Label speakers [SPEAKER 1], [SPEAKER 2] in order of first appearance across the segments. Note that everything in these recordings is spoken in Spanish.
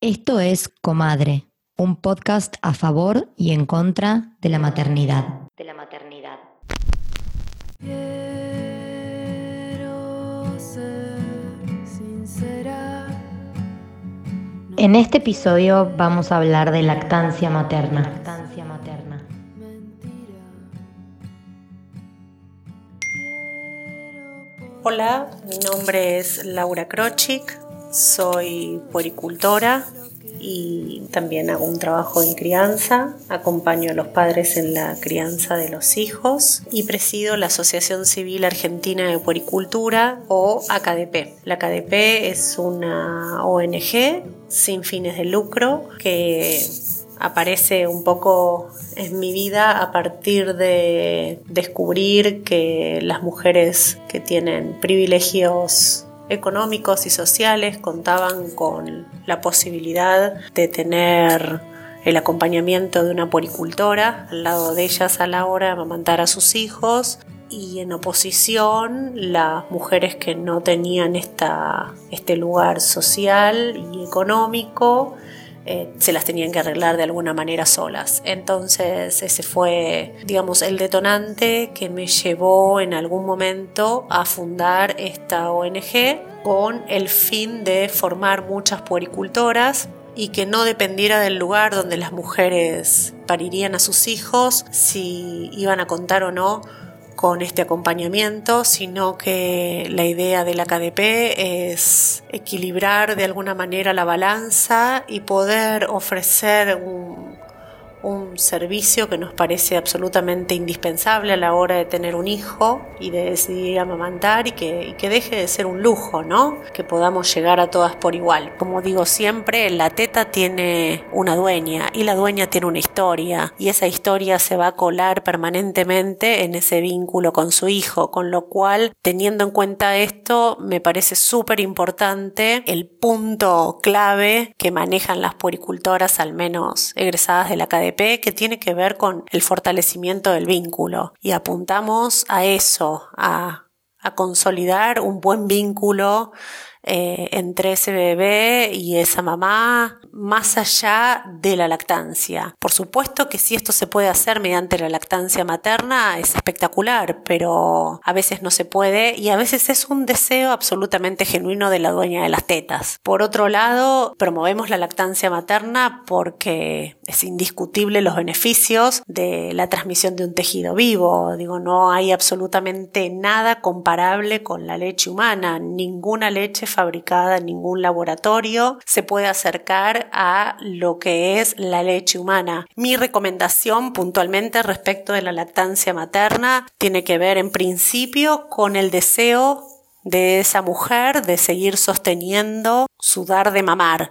[SPEAKER 1] Esto es Comadre, un podcast a favor y en contra de la maternidad.
[SPEAKER 2] De la maternidad.
[SPEAKER 1] En este episodio vamos a hablar de lactancia materna. Lactancia materna.
[SPEAKER 3] Hola, mi nombre es Laura Krochik, soy puericultora y también hago un trabajo en crianza, acompaño a los padres en la crianza de los hijos y presido la Asociación Civil Argentina de Puericultura o AKDP. La AKDP es una ONG sin fines de lucro que aparece un poco en mi vida a partir de descubrir que las mujeres que tienen privilegios económicos y sociales contaban con la posibilidad de tener el acompañamiento de una puericultora al lado de ellas a la hora de amamantar a sus hijos y en oposición las mujeres que no tenían esta, este lugar social y económico eh, se las tenían que arreglar de alguna manera solas. Entonces ese fue, digamos, el detonante que me llevó en algún momento a fundar esta ONG con el fin de formar muchas puericultoras y que no dependiera del lugar donde las mujeres parirían a sus hijos, si iban a contar o no con este acompañamiento, sino que la idea de la KDP es equilibrar de alguna manera la balanza y poder ofrecer un, un servicio que nos parece absolutamente indispensable a la hora de tener un hijo y de decidir amamantar y que, que deje de ser un lujo, ¿no? Que podamos llegar a todas por igual. Como digo siempre, la teta tiene una dueña y la dueña tiene una historia y esa historia se va a colar permanentemente en ese vínculo con su hijo, con lo cual, teniendo en cuenta esto, me parece súper importante el punto clave que manejan las puericultoras, al menos egresadas de la academia que tiene que ver con el fortalecimiento del vínculo. Y apuntamos a eso, a, a consolidar un buen vínculo eh, entre ese bebé y esa mamá más allá de la lactancia. Por supuesto que si esto se puede hacer mediante la lactancia materna es espectacular, pero a veces no se puede y a veces es un deseo absolutamente genuino de la dueña de las tetas. Por otro lado, promovemos la lactancia materna porque es indiscutible los beneficios de la transmisión de un tejido vivo. Digo, no hay absolutamente nada comparable con la leche humana, ninguna leche fabricada en ningún laboratorio se puede acercar a lo que es la leche humana. Mi recomendación puntualmente respecto de la lactancia materna tiene que ver en principio con el deseo de esa mujer de seguir sosteniendo su dar de mamar,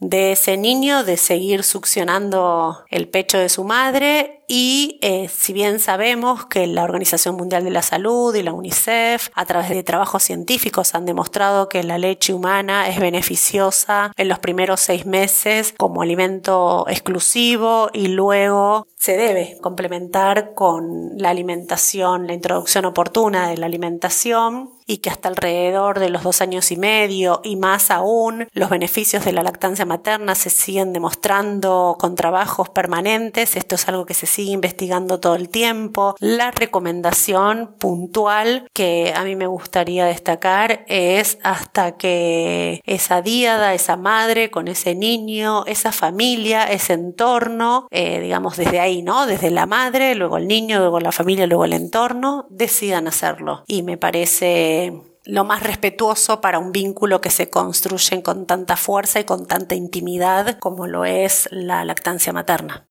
[SPEAKER 3] de ese niño de seguir succionando el pecho de su madre y eh, si bien sabemos que la Organización Mundial de la Salud y la UNICEF a través de trabajos científicos han demostrado que la leche humana es beneficiosa en los primeros seis meses como alimento exclusivo y luego se debe complementar con la alimentación, la introducción oportuna de la alimentación y que hasta alrededor de los dos años y medio y más aún los beneficios de la lactancia materna se siguen demostrando con trabajos permanentes. Esto es algo que se sigue investigando todo el tiempo. La recomendación puntual que a mí me gustaría destacar es hasta que esa díada, esa madre con ese niño, esa familia, ese entorno, eh, digamos desde ahí, ¿no? Desde la madre, luego el niño, luego la familia, luego el entorno, decidan hacerlo. Y me parece lo más respetuoso para un vínculo que se construye con tanta fuerza y con tanta intimidad como lo es la lactancia materna.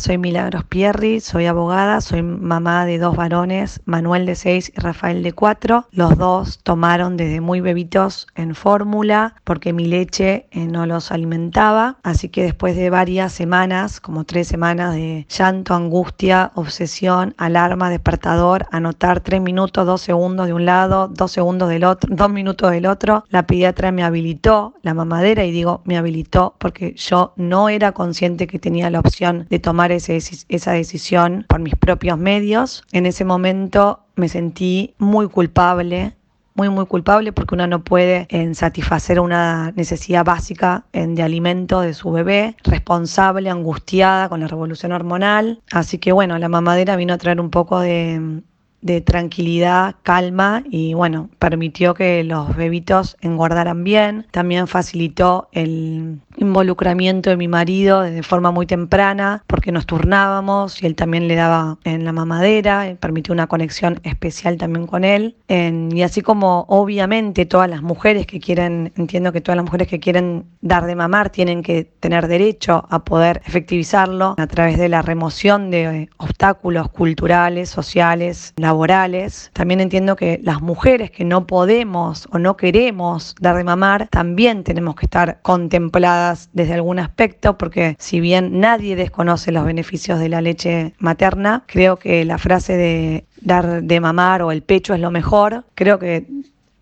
[SPEAKER 4] Soy Milagros Pierri, soy abogada, soy mamá de dos varones, Manuel de 6 y Rafael de 4. Los dos tomaron desde muy bebitos en fórmula porque mi leche eh, no los alimentaba. Así que después de varias semanas, como tres semanas de llanto, angustia, obsesión, alarma, despertador, anotar tres minutos, dos segundos de un lado, dos segundos del otro, dos minutos del otro, la pediatra me habilitó la mamadera y digo me habilitó porque yo no era consciente que tenía la opción de tomar esa decisión por mis propios medios. En ese momento me sentí muy culpable muy, muy culpable porque uno no puede satisfacer una necesidad básica de alimento de su bebé, responsable, angustiada con la revolución hormonal. Así que bueno, la mamadera vino a traer un poco de, de tranquilidad, calma y bueno, permitió que los bebitos engordaran bien. También facilitó el involucramiento de mi marido de forma muy temprana porque nos turnábamos y él también le daba en la mamadera, eh, permitió una conexión especial también con él. y así como obviamente todas las mujeres que quieren, entiendo que todas las mujeres que quieren dar de mamar tienen que tener derecho a poder efectivizarlo a través de la remoción de obstáculos culturales, sociales, laborales. También entiendo que las mujeres que no podemos o no queremos dar de mamar también tenemos que estar contempladas desde algún aspecto, porque si bien nadie desconoce los beneficios de la leche materna, creo que la frase de dar de mamar o el pecho es lo mejor, creo que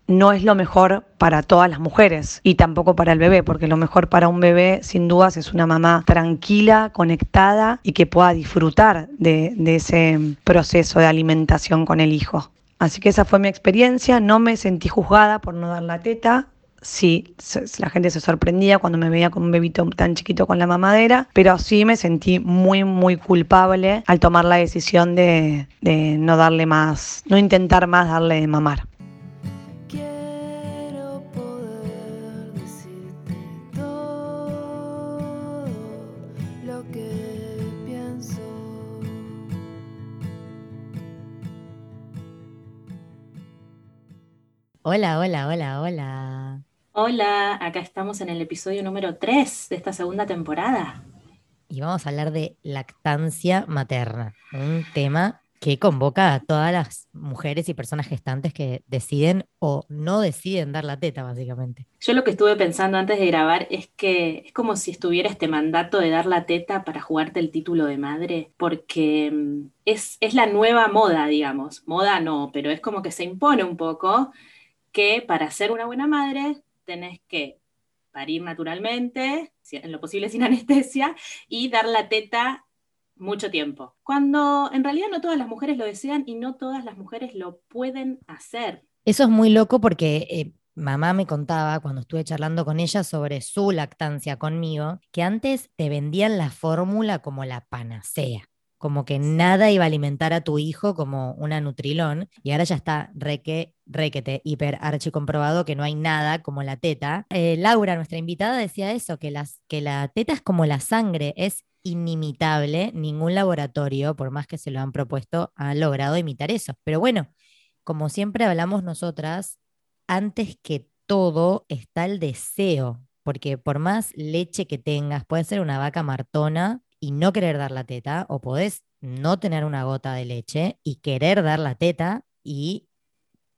[SPEAKER 4] no es lo mejor para todas las mujeres y tampoco para el bebé, porque lo mejor para un bebé sin dudas es una mamá tranquila, conectada y que pueda disfrutar de, de ese proceso de alimentación con el hijo. Así que esa fue mi experiencia, no me sentí juzgada por no dar la teta, sí, la gente se sorprendía cuando me veía con un bebito tan chiquito con la mamadera, pero sí me sentí muy, muy culpable al tomar la decisión de, de no darle más, no intentar más darle de mamar.
[SPEAKER 1] Hola, hola, hola, hola.
[SPEAKER 2] Hola, acá estamos en el episodio número 3 de esta segunda temporada.
[SPEAKER 1] Y vamos a hablar de lactancia materna, un tema que convoca a todas las mujeres y personas gestantes que deciden o no deciden dar la teta, básicamente.
[SPEAKER 2] Yo lo que estuve pensando antes de grabar es que es como si estuviera este mandato de dar la teta para jugarte el título de madre, porque mm, es, es la nueva moda, digamos. Moda no, pero es como que se impone un poco que para ser una buena madre tenés que parir naturalmente, en lo posible sin anestesia, y dar la teta mucho tiempo. Cuando en realidad no todas las mujeres lo desean y no todas las mujeres lo pueden hacer.
[SPEAKER 1] Eso es muy loco porque eh, mamá me contaba cuando estuve charlando con ella sobre su lactancia conmigo, que antes te vendían la fórmula como la panacea como que nada iba a alimentar a tu hijo como una Nutrilón, y ahora ya está reque, requete, hiper archi comprobado que no hay nada como la teta. Eh, Laura, nuestra invitada, decía eso, que, las, que la teta es como la sangre, es inimitable, ningún laboratorio, por más que se lo han propuesto, ha logrado imitar eso. Pero bueno, como siempre hablamos nosotras, antes que todo está el deseo, porque por más leche que tengas, puede ser una vaca martona, y no querer dar la teta, o podés no tener una gota de leche y querer dar la teta y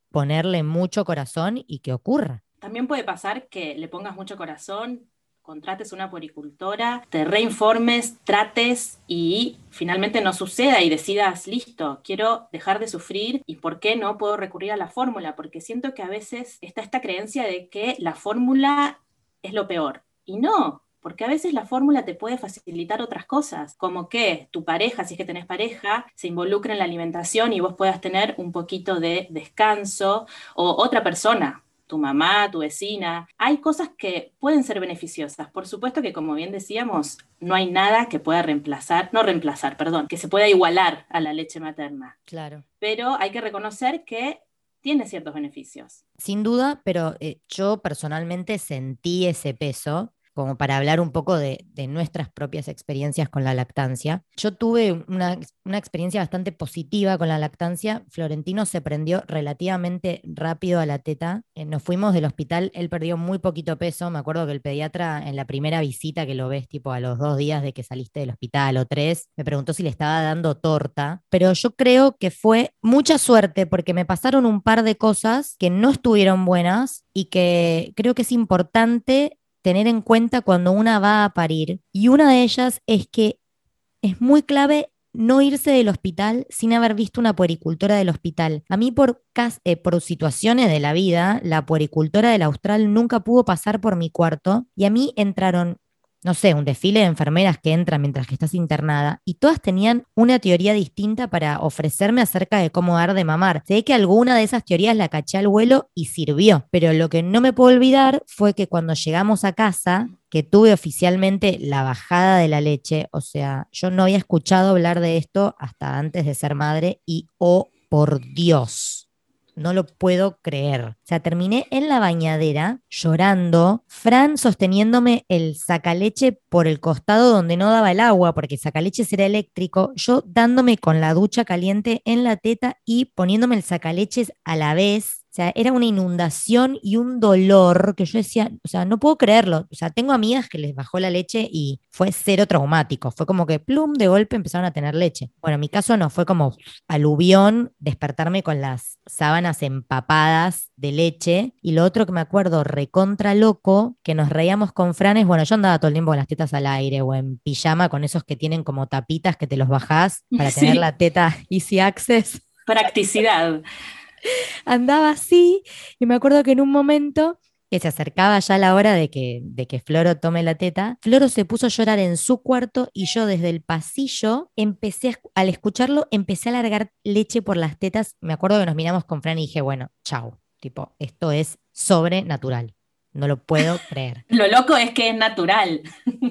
[SPEAKER 1] ponerle mucho corazón y que ocurra.
[SPEAKER 2] También puede pasar que le pongas mucho corazón, contrates una poricultora, te reinformes, trates y finalmente no suceda y decidas, listo, quiero dejar de sufrir y por qué no puedo recurrir a la fórmula, porque siento que a veces está esta creencia de que la fórmula es lo peor. Y no, porque a veces la fórmula te puede facilitar otras cosas, como que tu pareja, si es que tenés pareja, se involucre en la alimentación y vos puedas tener un poquito de descanso, o otra persona, tu mamá, tu vecina. Hay cosas que pueden ser beneficiosas. Por supuesto que, como bien decíamos, no hay nada que pueda reemplazar, no reemplazar, perdón, que se pueda igualar a la leche materna.
[SPEAKER 1] Claro.
[SPEAKER 2] Pero hay que reconocer que tiene ciertos beneficios.
[SPEAKER 1] Sin duda, pero eh, yo personalmente sentí ese peso como para hablar un poco de, nuestras propias experiencias con la lactancia. Yo tuve una, experiencia bastante positiva con la lactancia. Florentino se prendió relativamente rápido a la teta. Eh, nos fuimos del hospital, él perdió muy poquito peso. Me acuerdo que el pediatra en la primera visita que lo ves, tipo a los dos días de que saliste del hospital o tres, me preguntó si le estaba dando torta. Pero yo creo que fue mucha suerte porque me pasaron un par de cosas que no estuvieron buenas y que creo que es importante tener en cuenta cuando una va a parir. Y una de ellas es que es muy clave no irse del hospital sin haber visto una puericultora del hospital. A mí por, eh, por situaciones de la vida, la puericultora del Austral nunca pudo pasar por mi cuarto y a mí entraron no sé, un desfile de enfermeras que entran mientras que estás internada y todas tenían una teoría distinta para ofrecerme acerca de cómo dar de mamar. Sé que alguna de esas teorías la caché al vuelo y sirvió, pero lo que no me puedo olvidar fue que cuando llegamos a casa, que tuve oficialmente la bajada de la leche, o sea, yo no había escuchado hablar de esto hasta antes de ser madre y, oh, por Dios no lo puedo creer. O sea, terminé en la bañadera llorando, Fran sosteniéndome el sacaleche por el costado donde no daba el agua, porque el sacaleches era eléctrico, yo dándome con la ducha caliente en la teta y poniéndome el sacaleches a la vez o sea, era una inundación y un dolor que yo decía, o sea, no puedo creerlo. O sea, tengo amigas que les bajó la leche y fue cero traumático. Fue como que, plum, de golpe empezaron a tener leche. Bueno, en mi caso no, fue como aluvión, despertarme con las sábanas empapadas de leche. Y lo otro que me acuerdo, recontra loco, que nos reíamos con Franes. Bueno, yo andaba todo el tiempo con las tetas al aire o en pijama con esos que tienen como tapitas que te los bajás para tener la teta easy access.
[SPEAKER 2] Practicidad
[SPEAKER 1] andaba así y me acuerdo que en un momento que se acercaba ya la hora de que, de que Floro tome la teta, Floro se puso a llorar en su cuarto y yo desde el pasillo empecé, al escucharlo, empecé a largar leche por las tetas. Me acuerdo que nos miramos con Fran y dije, bueno, chau, tipo, esto es sobrenatural. No lo puedo creer.
[SPEAKER 2] Lo loco es que es natural.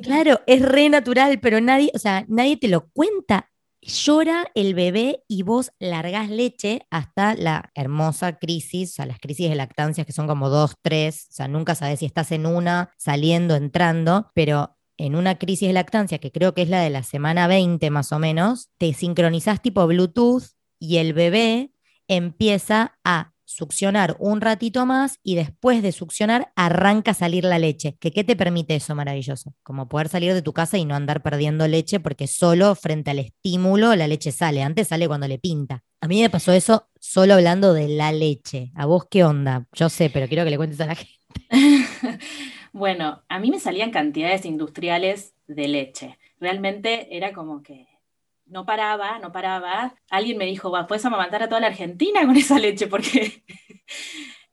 [SPEAKER 1] Claro, es re natural, pero nadie, o sea, nadie te lo cuenta llora el bebé y vos largás leche hasta la hermosa crisis, o sea, las crisis de lactancia que son como dos, tres, o sea, nunca sabes si estás en una, saliendo, entrando, pero en una crisis de lactancia, que creo que es la de la semana 20 más o menos, te sincronizás tipo Bluetooth y el bebé empieza a succionar un ratito más y después de succionar arranca a salir la leche. ¿Qué, ¿Qué te permite eso maravilloso? Como poder salir de tu casa y no andar perdiendo leche porque solo frente al estímulo la leche sale. Antes sale cuando le pinta. A mí me pasó eso solo hablando de la leche. ¿A vos qué onda? Yo sé, pero quiero que le cuentes a la gente.
[SPEAKER 2] bueno, a mí me salían cantidades industriales de leche. Realmente era como que no paraba, no paraba. Alguien me dijo, va, puedes amamantar a toda la Argentina con esa leche, porque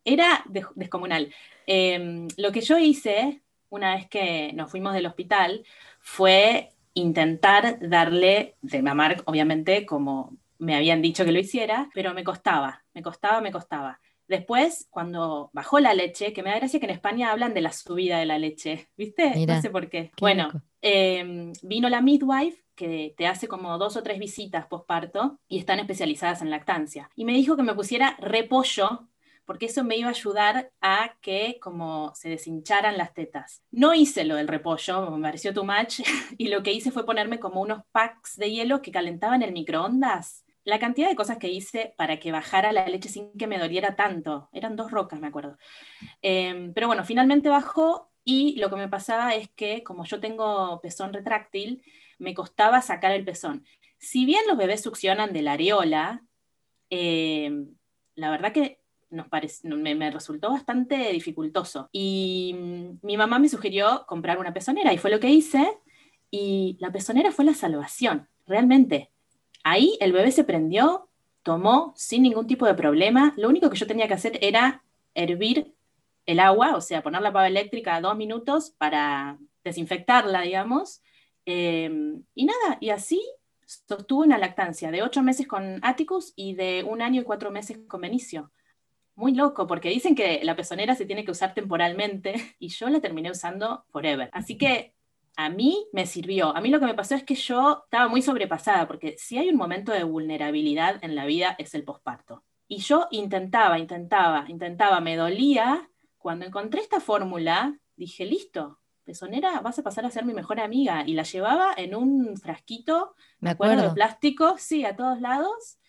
[SPEAKER 2] era descomunal. Em, lo que yo hice, una vez que nos fuimos del hospital, fue intentar darle de mamar, obviamente, como me habían dicho que lo hiciera, pero me costaba, me costaba, me costaba. Después, cuando bajó la leche, que me da gracia que en España hablan de la subida de la leche, ¿viste? no sé por qué. bueno, em, vino la midwife que te hace como dos o tres visitas posparto y están especializadas en lactancia. Y me dijo que me pusiera repollo porque eso me iba a ayudar a que como se deshincharan las tetas. No hice lo del repollo, me pareció too much, y lo que hice fue ponerme como unos packs de hielo que calentaban el microondas. La cantidad de cosas que hice para que bajara la leche sin que me doliera tanto, eran dos rocas, me acuerdo. Em, pero bueno, finalmente bajó y lo que me pasaba es que como yo tengo pezón retráctil, me costaba sacar el pezón. Si bien los bebés succionan de la areola, eh, la verdad que nos me, resultó bastante dificultoso. Y mm, mi mamá me sugirió comprar una pezonera y fue lo que hice. Y la pezonera fue la salvación, realmente. Ahí el bebé se prendió, tomó sin ningún tipo de problema. Lo único que yo tenía que hacer era hervir el agua, o sea, poner la pava eléctrica dos minutos para desinfectarla, digamos, Em, y nada, y así sostuvo una lactancia de ocho meses con Atticus y de un año y cuatro meses con Benicio. Muy loco, porque dicen que la pezonera se tiene que usar temporalmente y yo la terminé usando forever. Así que a mí me sirvió. A mí lo que me pasó es que yo estaba muy sobrepasada, porque si hay un momento de vulnerabilidad en la vida es el posparto. Y yo intentaba, intentaba, intentaba, me dolía. Cuando encontré esta fórmula, dije, listo, pezonera, vas a pasar a ser mi mejor amiga. Y la llevaba en un frasquito, me acuerdo, de plástico, sí, a todos lados,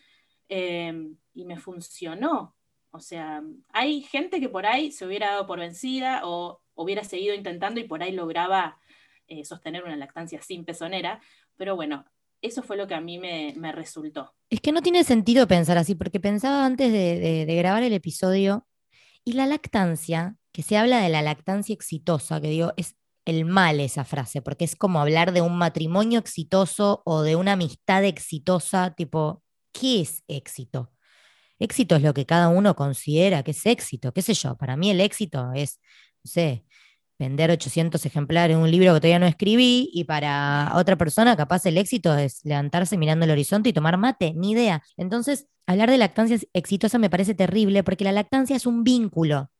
[SPEAKER 2] em, y me funcionó. O sea, hay gente que por ahí se hubiera dado por vencida o hubiera seguido intentando y por ahí lograba eh, sostener una lactancia sin pezonera, pero bueno, eso fue lo que a mí me, resultó.
[SPEAKER 1] Es que no tiene sentido pensar así, porque pensaba antes de grabar el episodio, y la lactancia, que se habla de la lactancia exitosa, que digo, es el mal esa frase, porque es como hablar de un matrimonio exitoso o de una amistad exitosa, tipo, ¿qué es éxito? Éxito es lo que cada uno considera que es éxito, qué sé yo, para mí el éxito es, no sé, vender 800 ejemplares de un libro que todavía no escribí y para otra persona capaz el éxito es levantarse mirando el horizonte y tomar mate, ni idea. Entonces, hablar de lactancia exitosa me parece terrible porque la lactancia es un vínculo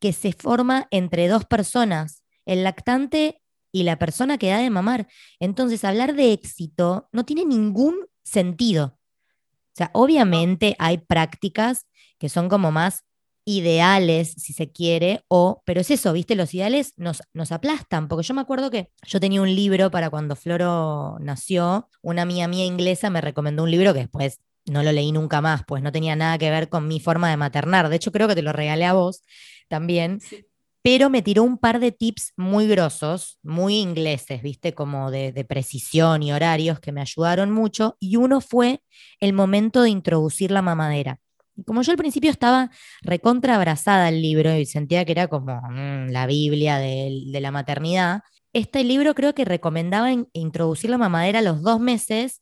[SPEAKER 1] que se forma entre dos personas, el lactante y la persona que da de mamar. Entonces, hablar de éxito no tiene ningún sentido. O sea, obviamente hay prácticas que son como más ideales, si se quiere, o, pero es eso, ¿viste? Los ideales nos, nos aplastan, porque yo me acuerdo que yo tenía un libro para cuando Floro nació, una amiga mía inglesa me recomendó un libro que después no lo leí nunca más, pues no tenía nada que ver con mi forma de maternar. De hecho, creo que te lo regalé a vos también. Pero me tiró un par de tips muy grosos, muy ingleses, viste, como de, de precisión y horarios que me ayudaron mucho. Y uno fue el momento de introducir la mamadera como yo al principio estaba recontra abrazada al libro y sentía que era como mm, la Biblia de, la maternidad, este libro creo que recomendaba introducir la mamadera a los dos meses,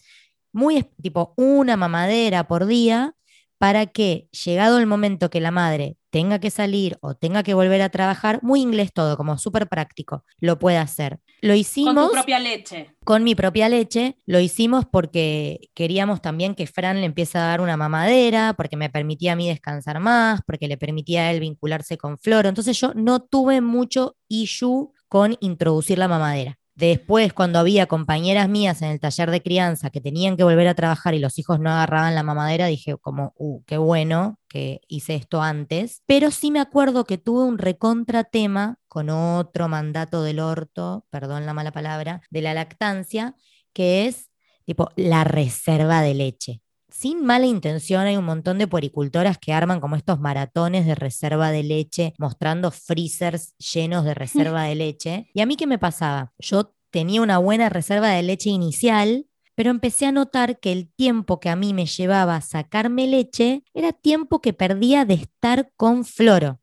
[SPEAKER 1] muy tipo una mamadera por día, para que llegado el momento que la madre tenga que salir o tenga que volver a trabajar, muy inglés todo, como súper práctico, lo puede hacer. Lo hicimos.
[SPEAKER 2] Con tu propia leche.
[SPEAKER 1] Con mi propia leche. Lo hicimos porque queríamos también que Fran le empiece a dar una mamadera, porque me permitía a mí descansar más, porque le permitía a él vincularse con Floro. Entonces yo no tuve mucho issue con introducir la mamadera. Después, cuando había compañeras mías en el taller de crianza que tenían que volver a trabajar y los hijos no agarraban la mamadera, dije como, uh, qué bueno que hice esto antes. Pero sí me acuerdo que tuve un recontra tema con otro mandato del orto, perdón la mala palabra, de la lactancia, que es tipo la reserva de leche sin mala intención, hay un montón de puericultoras que arman como estos maratones de reserva de leche, mostrando freezers llenos de reserva de leche. ¿Y a mí qué me pasaba? Yo tenía una buena reserva de leche inicial, pero empecé a notar que el tiempo que a mí me llevaba sacarme leche era tiempo que perdía de estar con Floro.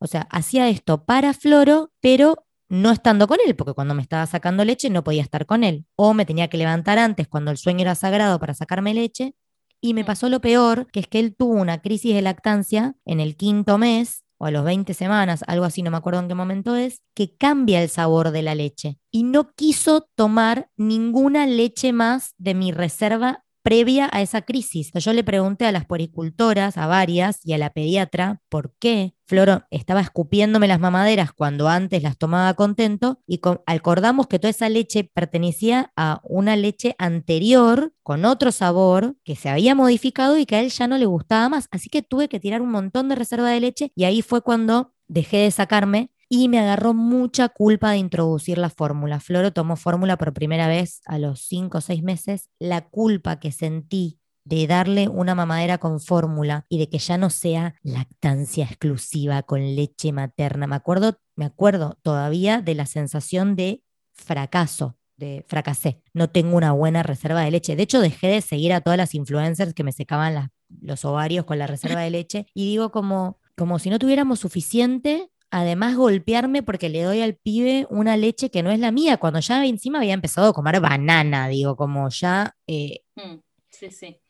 [SPEAKER 1] O sea, hacía esto para Floro, pero no estando con él, porque cuando me estaba sacando leche no podía estar con él. O me tenía que levantar antes cuando el sueño era sagrado para sacarme leche, y me pasó lo peor, que es que él tuvo una crisis de lactancia en el quinto mes o a los 20 semanas, algo así, no me acuerdo en qué momento es, que cambia el sabor de la leche. Y no quiso tomar ninguna leche más de mi reserva previa a esa crisis. Yo le pregunté a las poricultoras, a varias, y a la pediatra, ¿por qué Floro estaba escupiéndome las mamaderas cuando antes las tomaba contento? Y acordamos que toda esa leche pertenecía a una leche anterior, con otro sabor, que se había modificado y que a él ya no le gustaba más. Así que tuve que tirar un montón de reserva de leche y ahí fue cuando dejé de sacarme y me agarró mucha culpa de introducir la fórmula. Floro tomó fórmula por primera vez a los cinco o seis meses. La culpa que sentí de darle una mamadera con fórmula y de que ya no sea lactancia exclusiva con leche materna. Me acuerdo, me acuerdo todavía de la sensación de fracaso, de fracasé. No tengo una buena reserva de leche. De hecho, dejé de seguir a todas las influencers que me secaban los ovarios con la reserva de leche y digo como, como si no tuviéramos suficiente además golpearme porque le doy al pibe una leche que no es la mía, cuando ya encima había empezado a comer banana, digo, como ya...
[SPEAKER 2] Eh, mm, sí, sí.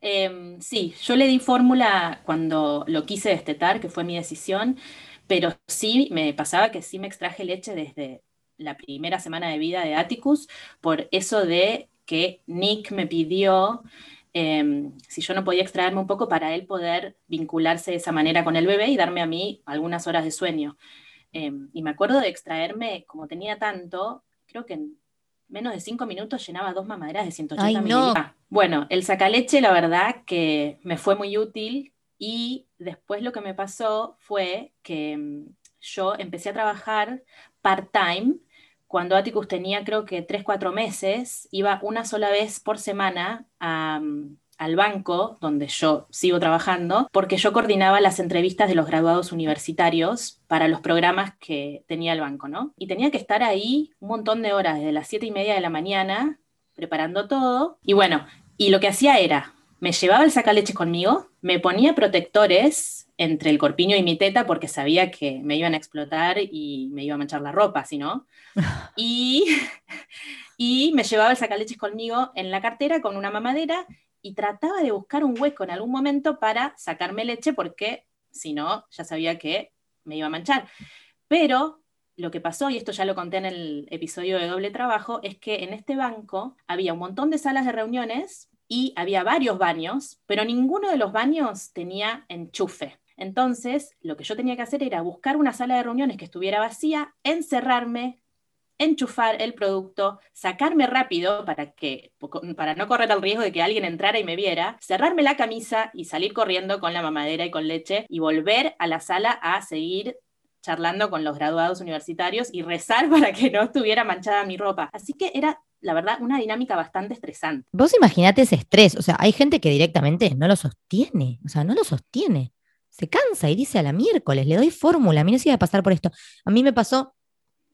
[SPEAKER 2] Em, sí, yo le di fórmula cuando lo quise destetar, que fue mi decisión, pero sí me pasaba que sí me extraje leche desde la primera semana de vida de Atticus, por eso de que Nick me pidió Em, si yo no podía extraerme un poco para él poder vincularse de esa manera con el bebé y darme a mí algunas horas de sueño. Em, y me acuerdo de extraerme, como tenía tanto, creo que en menos de cinco minutos llenaba dos mamaderas de 180 mililitros. Bueno, el sacaleche, la verdad que me fue muy útil y después lo que me pasó fue que em, yo empecé a trabajar part-time cuando Atticus tenía creo que 3, 4 meses, iba una sola vez por semana al banco donde yo sigo trabajando, porque yo coordinaba las entrevistas de los graduados universitarios para los programas que tenía el banco, ¿no? Y tenía que estar ahí un montón de horas, desde las 7 y media de la mañana, preparando todo. Y bueno, y lo que hacía era, me llevaba el sacaleche conmigo, me ponía protectores entre el corpiño y mi teta porque sabía que me iban a explotar y me iba a manchar la ropa, si no. Y, y me llevaba el sacaleches conmigo en la cartera con una mamadera y trataba de buscar un hueco en algún momento para sacarme leche porque si no, ya sabía que me iba a manchar. Pero lo que pasó, y esto ya lo conté en el episodio de doble trabajo, es que en este banco había un montón de salas de reuniones y había varios baños, pero ninguno de los baños tenía enchufe. Entonces, lo que yo tenía que hacer era buscar una sala de reuniones que estuviera vacía, encerrarme, enchufar el producto, sacarme rápido para, que, para no correr el riesgo de que alguien entrara y me viera, cerrarme la camisa y salir corriendo con la mamadera y con leche y volver a la sala a seguir charlando con los graduados universitarios y rezar para que no estuviera manchada mi ropa. Así que era la verdad, una dinámica bastante estresante.
[SPEAKER 1] Vos imaginate ese estrés, o sea, hay gente que directamente no lo sostiene, o sea, no lo sostiene. Se cansa y dice a la miércoles, le doy fórmula, mira si va a pasar por esto. A mí me pasó,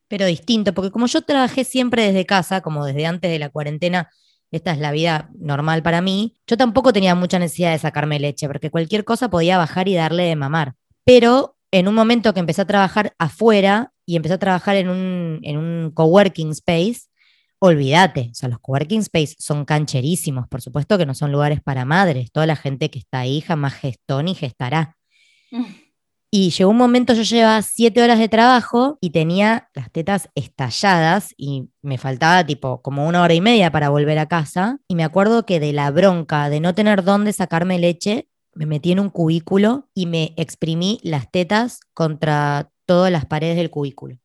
[SPEAKER 1] pero distinto, porque como yo trabajé siempre desde casa, como desde antes de la cuarentena, esta es la vida normal para mí, yo tampoco tenía mucha necesidad de sacarme leche, porque cualquier cosa podía bajar y darle de mamar. Pero en un momento que empecé a trabajar afuera y empecé a trabajar en un, en un coworking space, olvídate, o sea, los coworking space son cancherísimos, por supuesto que no son lugares para madres, toda la gente que está ahí jamás gestó ni gestará. Mm. Y llegó un momento, yo llevaba siete horas de trabajo y tenía las tetas estalladas y me faltaba tipo como una hora y media para volver a casa. Y me acuerdo que de la bronca de no tener dónde sacarme leche, me metí en un cubículo y me exprimí las tetas contra todas las paredes del cubículo.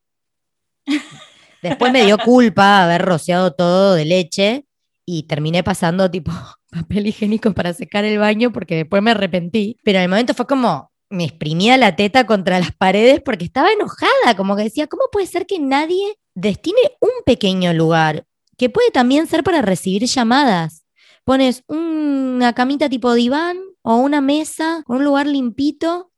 [SPEAKER 1] Después me dio culpa haber rociado todo de leche y terminé pasando tipo papel higiénico para secar el baño porque después me arrepentí. Pero en el momento fue como, me exprimía la teta contra las paredes porque estaba enojada, como que decía, ¿cómo puede ser que nadie destine un pequeño lugar que puede también ser para recibir llamadas? Pones una camita tipo diván o una mesa un lugar limpito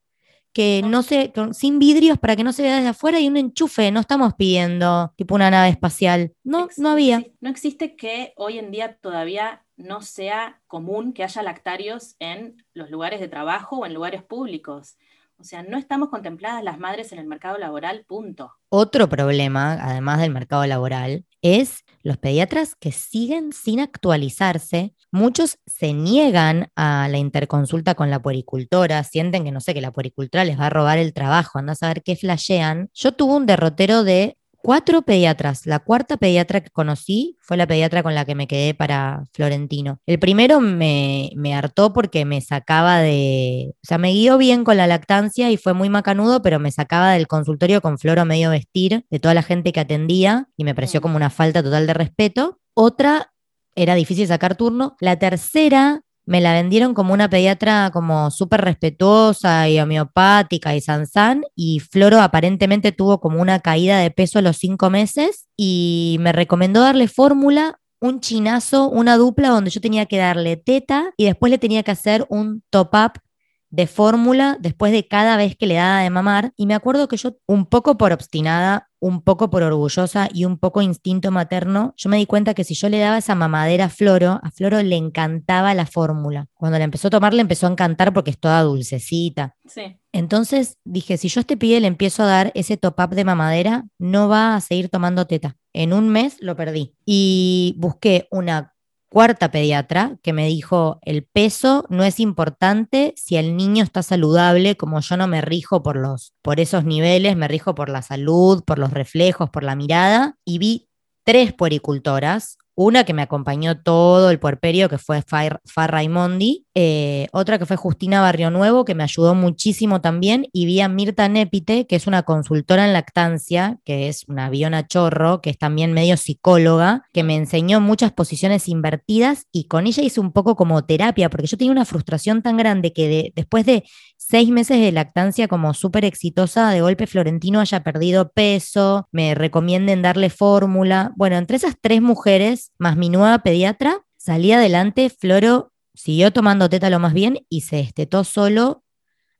[SPEAKER 1] que no se, sin vidrios para que no se vea desde afuera y un enchufe, no estamos pidiendo tipo una nave espacial. No, no había.
[SPEAKER 2] No existe que hoy en día todavía no sea común que haya lactarios en los lugares de trabajo o en lugares públicos. O sea, no estamos contempladas las madres en el mercado laboral, punto.
[SPEAKER 1] Otro problema, además del mercado laboral, es los pediatras que siguen sin actualizarse. Muchos se niegan a la interconsulta con la puericultora, sienten que no sé, que la puericultora les va a robar el trabajo, anda a saber qué flashean. Yo tuve un derrotero de cuatro pediatras. La cuarta pediatra que conocí fue la pediatra con la que me quedé para Florentino. El primero me, me, hartó porque me sacaba de, o sea, me guió bien con la lactancia y fue muy macanudo, pero me sacaba del consultorio con floro medio vestir de toda la gente que atendía y me pareció mm. como una falta total de respeto. Otra era difícil sacar turno. La tercera me la vendieron como una pediatra como súper respetuosa y homeopática y sansán y Floro aparentemente tuvo como una caída de peso a los cinco meses y me recomendó darle fórmula un chinazo, una dupla donde yo tenía que darle teta y después le tenía que hacer un top-up de fórmula después de cada vez que le daba de mamar. Y me acuerdo que yo, un poco por obstinada, un poco por orgullosa y un poco instinto materno, yo me di cuenta que si yo le daba esa mamadera a Floro, a Floro le encantaba la fórmula. Cuando la empezó a tomar, le empezó a encantar porque es toda dulcecita.
[SPEAKER 2] Sí.
[SPEAKER 1] Entonces dije, si yo a este pibe le empiezo a dar ese top-up de mamadera, no va a seguir tomando teta. En un mes lo perdí. Y busqué una cuarta pediatra que me dijo, el peso no es importante si el niño está saludable, como yo no me rijo por, los, por esos niveles, me rijo por la salud, por los reflejos, por la mirada, y vi tres puericultoras, una que me acompañó todo el puerperio, que fue Far, Raimondi. Eh, otra que fue Justina Barrio Nuevo, que me ayudó muchísimo también. Y vi a Mirta Népite, que es una consultora en lactancia, que es una aviona chorro, que es también medio psicóloga, que me enseñó muchas posiciones invertidas y con ella hice un poco como terapia, porque yo tenía una frustración tan grande que después de seis meses de lactancia como súper exitosa, de golpe Florentino haya perdido peso, me recomienden darle fórmula. Bueno, entre esas tres mujeres, más mi nueva pediatra, salí adelante, Floro siguió tomando teta lo más bien y se estetó solo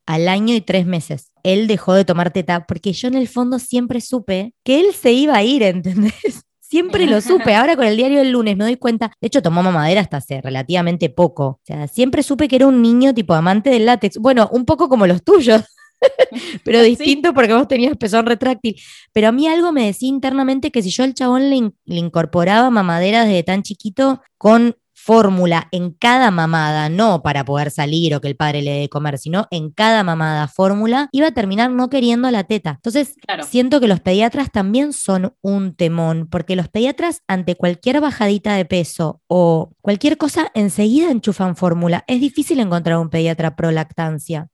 [SPEAKER 1] al año y tres meses. Él dejó de tomar teta porque yo en el fondo siempre supe que él se iba a ir, ¿entendés? Siempre lo supe. Ahora con el diario del lunes me doy cuenta. De hecho, tomó mamadera hasta hace relativamente poco. O sea, siempre supe que era un niño tipo amante del látex. Bueno, un poco como los tuyos. pero distinto porque vos tenías pezón retráctil. Pero a mí algo me decía internamente que si yo al chabón le, le incorporaba mamadera desde tan chiquito con fórmula en cada mamada, no para poder salir o que el padre le dé comer, sino en cada mamada fórmula, iba a terminar no queriendo la teta. Entonces, siento que los pediatras también son un temón, porque los pediatras ante cualquier bajadita de peso o cualquier cosa, enseguida enchufan fórmula. Es difícil encontrar un pediatra pro lactancia.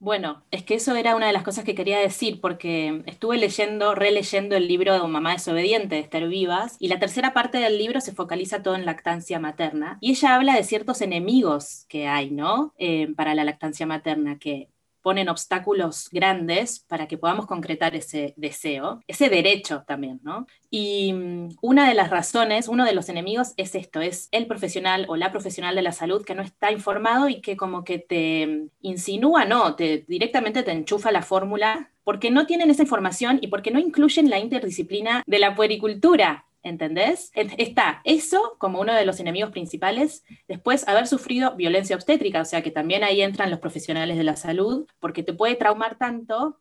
[SPEAKER 2] Bueno, es que eso era una de las cosas que quería decir, porque estuve leyendo, releyendo el libro de Mamá desobediente de Esther Vivas, y la tercera parte del libro se focaliza todo en lactancia materna, y ella habla de ciertos enemigos que hay, ¿no? Eh, para la lactancia materna, que ponen obstáculos grandes para que podamos concretar ese deseo, ese derecho también, ¿no? Y mm, una de las razones, uno de los enemigos es esto, es el profesional o la profesional de la salud que no está informado y que como que te mm, insinúa, no, te directamente te enchufa la fórmula porque no tienen esa información y porque no incluyen la interdisciplina de la puericultura, ¿Entendés? Está eso como uno de los enemigos principales. Después, haber sufrido violencia obstétrica, o sea que también ahí entran los profesionales de la salud, porque te puede traumar tanto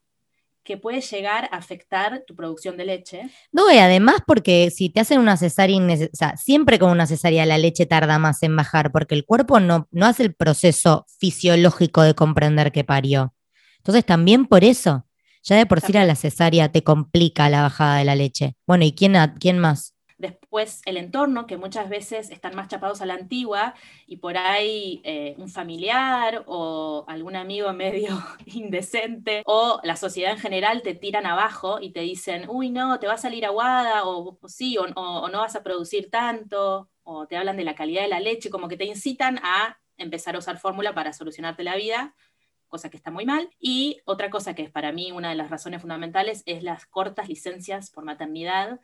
[SPEAKER 2] que puede llegar a afectar tu producción de leche.
[SPEAKER 1] No, y además porque si te hacen una cesárea, o sea, siempre con una cesárea la leche tarda más en bajar, porque el cuerpo no, no hace el proceso fisiológico de comprender que parió. Entonces también por eso, ya de por sí la cesárea te complica la bajada de la leche. Bueno, ¿y quién, quién más?
[SPEAKER 2] El entorno, que muchas veces están más chapados a la antigua y por ahí eh, un familiar o algún amigo medio indecente o la sociedad en general te tiran abajo y te dicen, uy, no, te va a salir aguada o, sí, o, o no vas a producir tanto, o te hablan de la calidad de la leche, como que te incitan a empezar a usar fórmula para solucionarte la vida cosa que está muy mal. Y otra cosa que es para mí una de las razones fundamentales es las cortas licencias por maternidad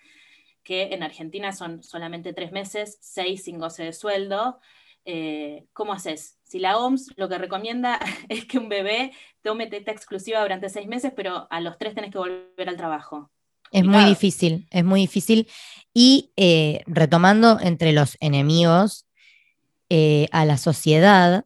[SPEAKER 2] que en Argentina son solamente tres meses, seis sin goce de sueldo. Eh, ¿Cómo haces? Si la OMS lo que recomienda es que un bebé tome teta exclusiva durante seis meses, pero a los tres tenés que volver al trabajo.
[SPEAKER 1] Es muy difícil, es muy difícil. Y eh, retomando entre los enemigos eh, a la sociedad,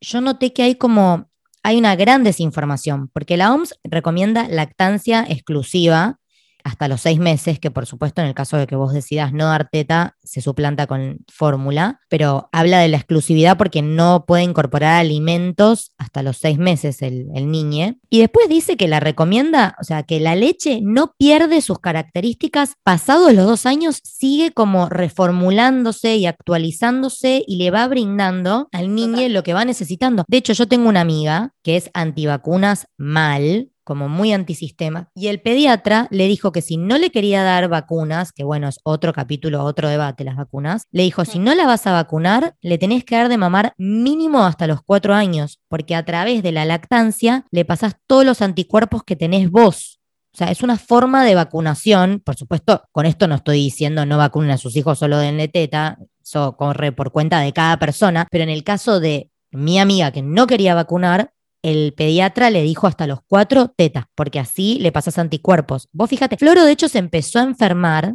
[SPEAKER 1] yo noté que hay como, hay una gran desinformación, porque la OMS recomienda lactancia exclusiva, hasta los seis meses, que por supuesto en el caso de que vos decidas no dar teta, se suplanta con fórmula, pero habla de la exclusividad porque no puede incorporar alimentos hasta los seis meses el, el niño. Y después dice que la recomienda, o sea, que la leche no pierde sus características, pasados los dos años sigue como reformulándose y actualizándose y le va brindando al niño lo que va necesitando. De hecho, yo tengo una amiga que es antivacunas mal, como muy antisistema, y el pediatra le dijo que si no le quería dar vacunas, que bueno, es otro capítulo, otro debate las vacunas, le dijo, si no la vas a vacunar, le tenés que dar de mamar mínimo hasta los cuatro años, porque a través de la lactancia le pasás todos los anticuerpos que tenés vos. O sea, es una forma de vacunación. Por supuesto, con esto no estoy diciendo no vacunen a sus hijos solo de teta, eso corre por cuenta de cada persona, pero en el caso de mi amiga que no quería vacunar, el pediatra le dijo hasta los cuatro tetas, porque así le pasas anticuerpos. Vos fíjate, Floro de hecho se empezó a enfermar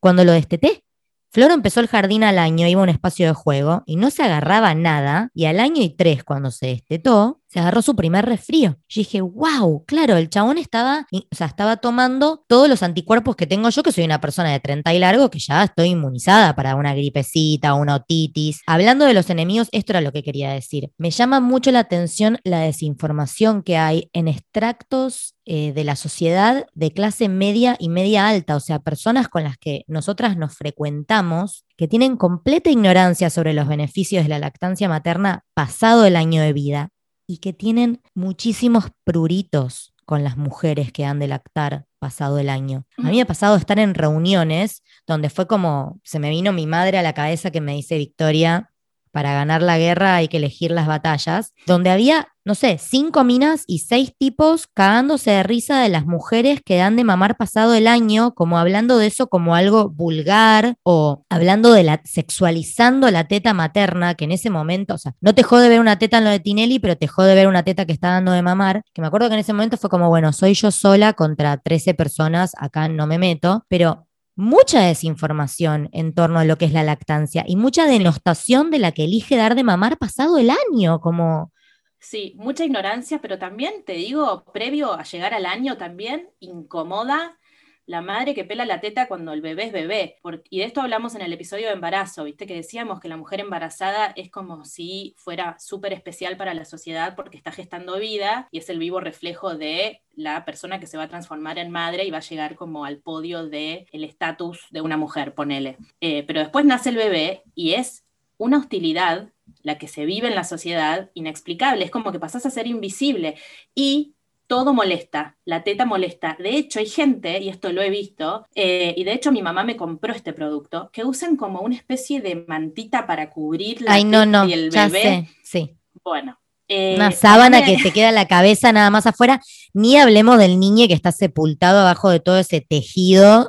[SPEAKER 1] cuando lo desteté. Floro empezó el jardín al año, iba a un espacio de juego y no se agarraba nada. Y al año y tres, cuando se destetó, se agarró su primer resfrío. Yo dije, wow, claro, el chabón estaba, o sea, estaba tomando todos los anticuerpos que tengo yo, que soy una persona de 30 y largo, que ya estoy inmunizada para una gripecita, una otitis. Hablando de los enemigos, esto era lo que quería decir. Me llama mucho la atención la desinformación que hay en extractos eh, de la sociedad de clase media y media alta, o sea, personas con las que nosotras nos frecuentamos, que tienen completa ignorancia sobre los beneficios de la lactancia materna pasado el año de vida y que tienen muchísimos pruritos con las mujeres que han de lactar pasado el año. A mí me ha pasado estar en reuniones donde fue como, se me vino mi madre a la cabeza que me dice, Victoria, para ganar la guerra hay que elegir las batallas, donde había, no sé, cinco minas y seis tipos cagándose de risa de las mujeres que dan de mamar pasado el año, como hablando de eso como algo vulgar o hablando de la sexualizando la teta materna, que en ese momento, o sea, no te jode ver una teta en lo de Tinelli, pero te jode ver una teta que está dando de mamar, que me acuerdo que en ese momento fue como, bueno, soy yo sola contra 13 personas, acá no me meto, pero mucha desinformación en torno a lo que es la lactancia y mucha denostación de la que elige dar de mamar pasado el año, como...
[SPEAKER 2] Sí, mucha ignorancia, pero también te digo, previo a llegar al año también incomoda la madre que pela la teta cuando el bebé es bebé. y de esto hablamos en el episodio de embarazo, ¿viste? Que decíamos que la mujer embarazada es como si fuera súper especial para la sociedad porque está gestando vida y es el vivo reflejo de la persona que se va a transformar en madre y va a llegar como al podio del el estatus de una mujer, ponele. Eh, pero después nace el bebé y es una hostilidad la que se vive en la sociedad inexplicable, es como que pasas a ser invisible y todo molesta, la teta molesta. De hecho, hay gente, y esto lo he visto, eh, y de hecho mi mamá me compró este producto, que usan como una especie de mantita para cubrir la
[SPEAKER 1] Ay, no, no,
[SPEAKER 2] y el
[SPEAKER 1] ya
[SPEAKER 2] bebé.
[SPEAKER 1] sé, sí.
[SPEAKER 2] Bueno.
[SPEAKER 1] Una
[SPEAKER 2] eh,
[SPEAKER 1] sábana
[SPEAKER 2] mamá me-
[SPEAKER 1] que te queda la cabeza nada más afuera. Ni hablemos del niño que está sepultado abajo de todo ese tejido.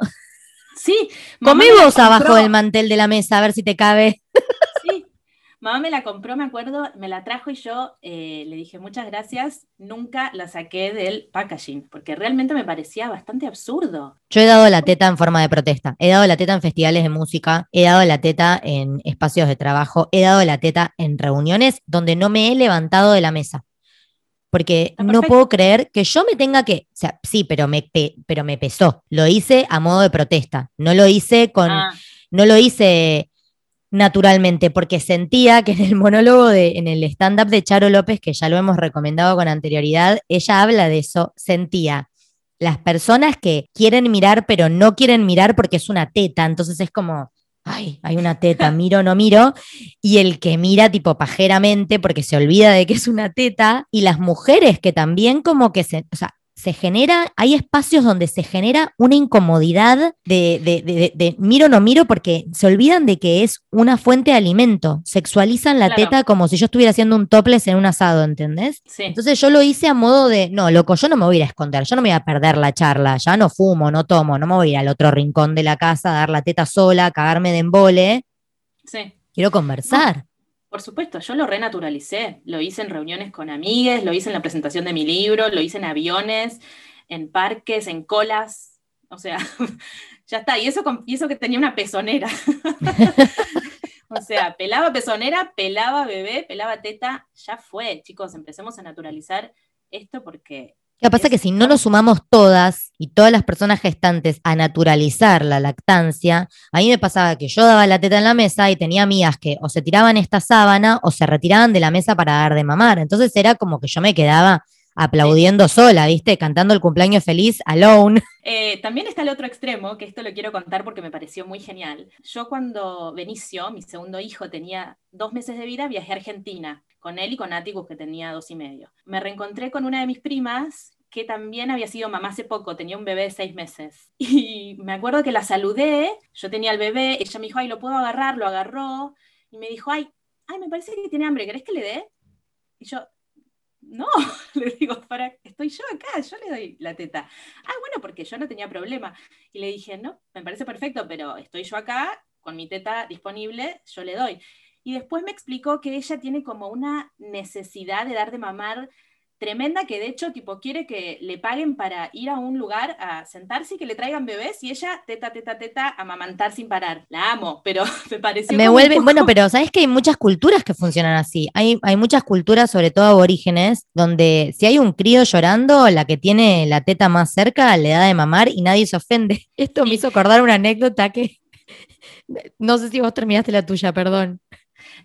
[SPEAKER 2] Sí, la
[SPEAKER 1] vos abajo del mantel de la mesa, a ver si te cabe.
[SPEAKER 2] Mamá me la compró, me acuerdo, me la trajo y yo eh, le dije muchas gracias, nunca la saqué del packaging, porque realmente me parecía bastante absurdo.
[SPEAKER 1] Yo he dado la teta en forma de protesta. He dado la teta en festivales de música, he dado la teta en espacios de trabajo, he dado la teta en reuniones donde no me he levantado de la mesa. Porque
[SPEAKER 2] Está
[SPEAKER 1] no puedo creer que yo me tenga que, o sea, sí, pero me, pe- pero me pesó. Lo hice a modo de protesta. No lo hice con,
[SPEAKER 2] Ah,
[SPEAKER 1] no lo hice naturalmente, porque sentía que en el monólogo de, en el stand-up de Charo López, que ya lo hemos recomendado con anterioridad, ella habla de eso, sentía. Las personas que quieren mirar, pero no quieren mirar porque es una teta, entonces es como, ay, hay una teta, miro no miro, y el que mira tipo pajeramente porque se olvida de que es una teta, y las mujeres que también como que se, o sea, se genera, hay espacios donde se genera una incomodidad de, de, de- miro o no miro porque se olvidan de que es una fuente de alimento, sexualizan la
[SPEAKER 2] Claro.
[SPEAKER 1] teta como si yo estuviera haciendo un topless en un asado, ¿entendés?
[SPEAKER 2] sí.
[SPEAKER 1] Entonces yo lo hice a modo de, no, loco, yo no me voy a ir a esconder, yo no me voy a perder la charla, ya no fumo, no tomo, no me voy a ir al otro rincón de la casa a dar la teta sola, a cagarme de embole,
[SPEAKER 2] sí.
[SPEAKER 1] quiero conversar.
[SPEAKER 2] Por supuesto, yo lo renaturalicé. Lo hice en reuniones con amigues, lo hice en la presentación de mi libro, lo hice en aviones, en parques, en colas. O sea, ya está. Y eso, y eso que tenía una pezonera. o sea, pelaba pezonera, pelaba bebé, pelaba teta. Ya fue, chicos, empecemos a naturalizar esto porque
[SPEAKER 1] Lo que pasa es que si no nos sumamos todas y todas las personas gestantes a naturalizar la lactancia, a mí me pasaba que yo daba la teta en la mesa y tenía amigas que o se tiraban esta sábana o se retiraban de la mesa para dar de mamar. Entonces era como que yo me quedaba aplaudiendo sola, ¿viste? Cantando el cumpleaños feliz alone.
[SPEAKER 2] Eh, también está el otro extremo, que esto lo quiero contar porque me pareció muy genial. Yo cuando Benicio, mi segundo hijo, tenía dos meses de vida, viajé a Argentina con él y con Atticus, que tenía dos y medio. Me reencontré con una de mis primas que también había sido mamá hace poco, tenía un bebé de seis meses. Y me acuerdo que la saludé, yo tenía el bebé, ella me dijo, ay, lo puedo agarrar, lo agarró, y me dijo, ay, ay, me parece que tiene hambre, ¿querés que le dé? Y yo, no, le digo, para, estoy yo acá, yo le doy la teta. Ah, bueno, porque yo no tenía problema. Y le dije, no, me parece perfecto, pero estoy yo acá con mi teta disponible, yo le doy. Y después me explicó que ella tiene como una necesidad de dar de mamar tremenda que de hecho tipo quiere que le paguen para ir a un lugar a sentarse y que le traigan bebés y ella teta teta teta amamantar sin parar. La amo, pero me pareció
[SPEAKER 1] Me vuelve,
[SPEAKER 2] poco-
[SPEAKER 1] bueno, pero sabes que hay muchas culturas que funcionan así. Hay, hay muchas culturas, sobre todo aborígenes, donde si hay un crío llorando, la que tiene la teta más cerca le da de mamar y nadie se ofende. Esto me hizo acordar una anécdota que no sé si vos terminaste la tuya, perdón.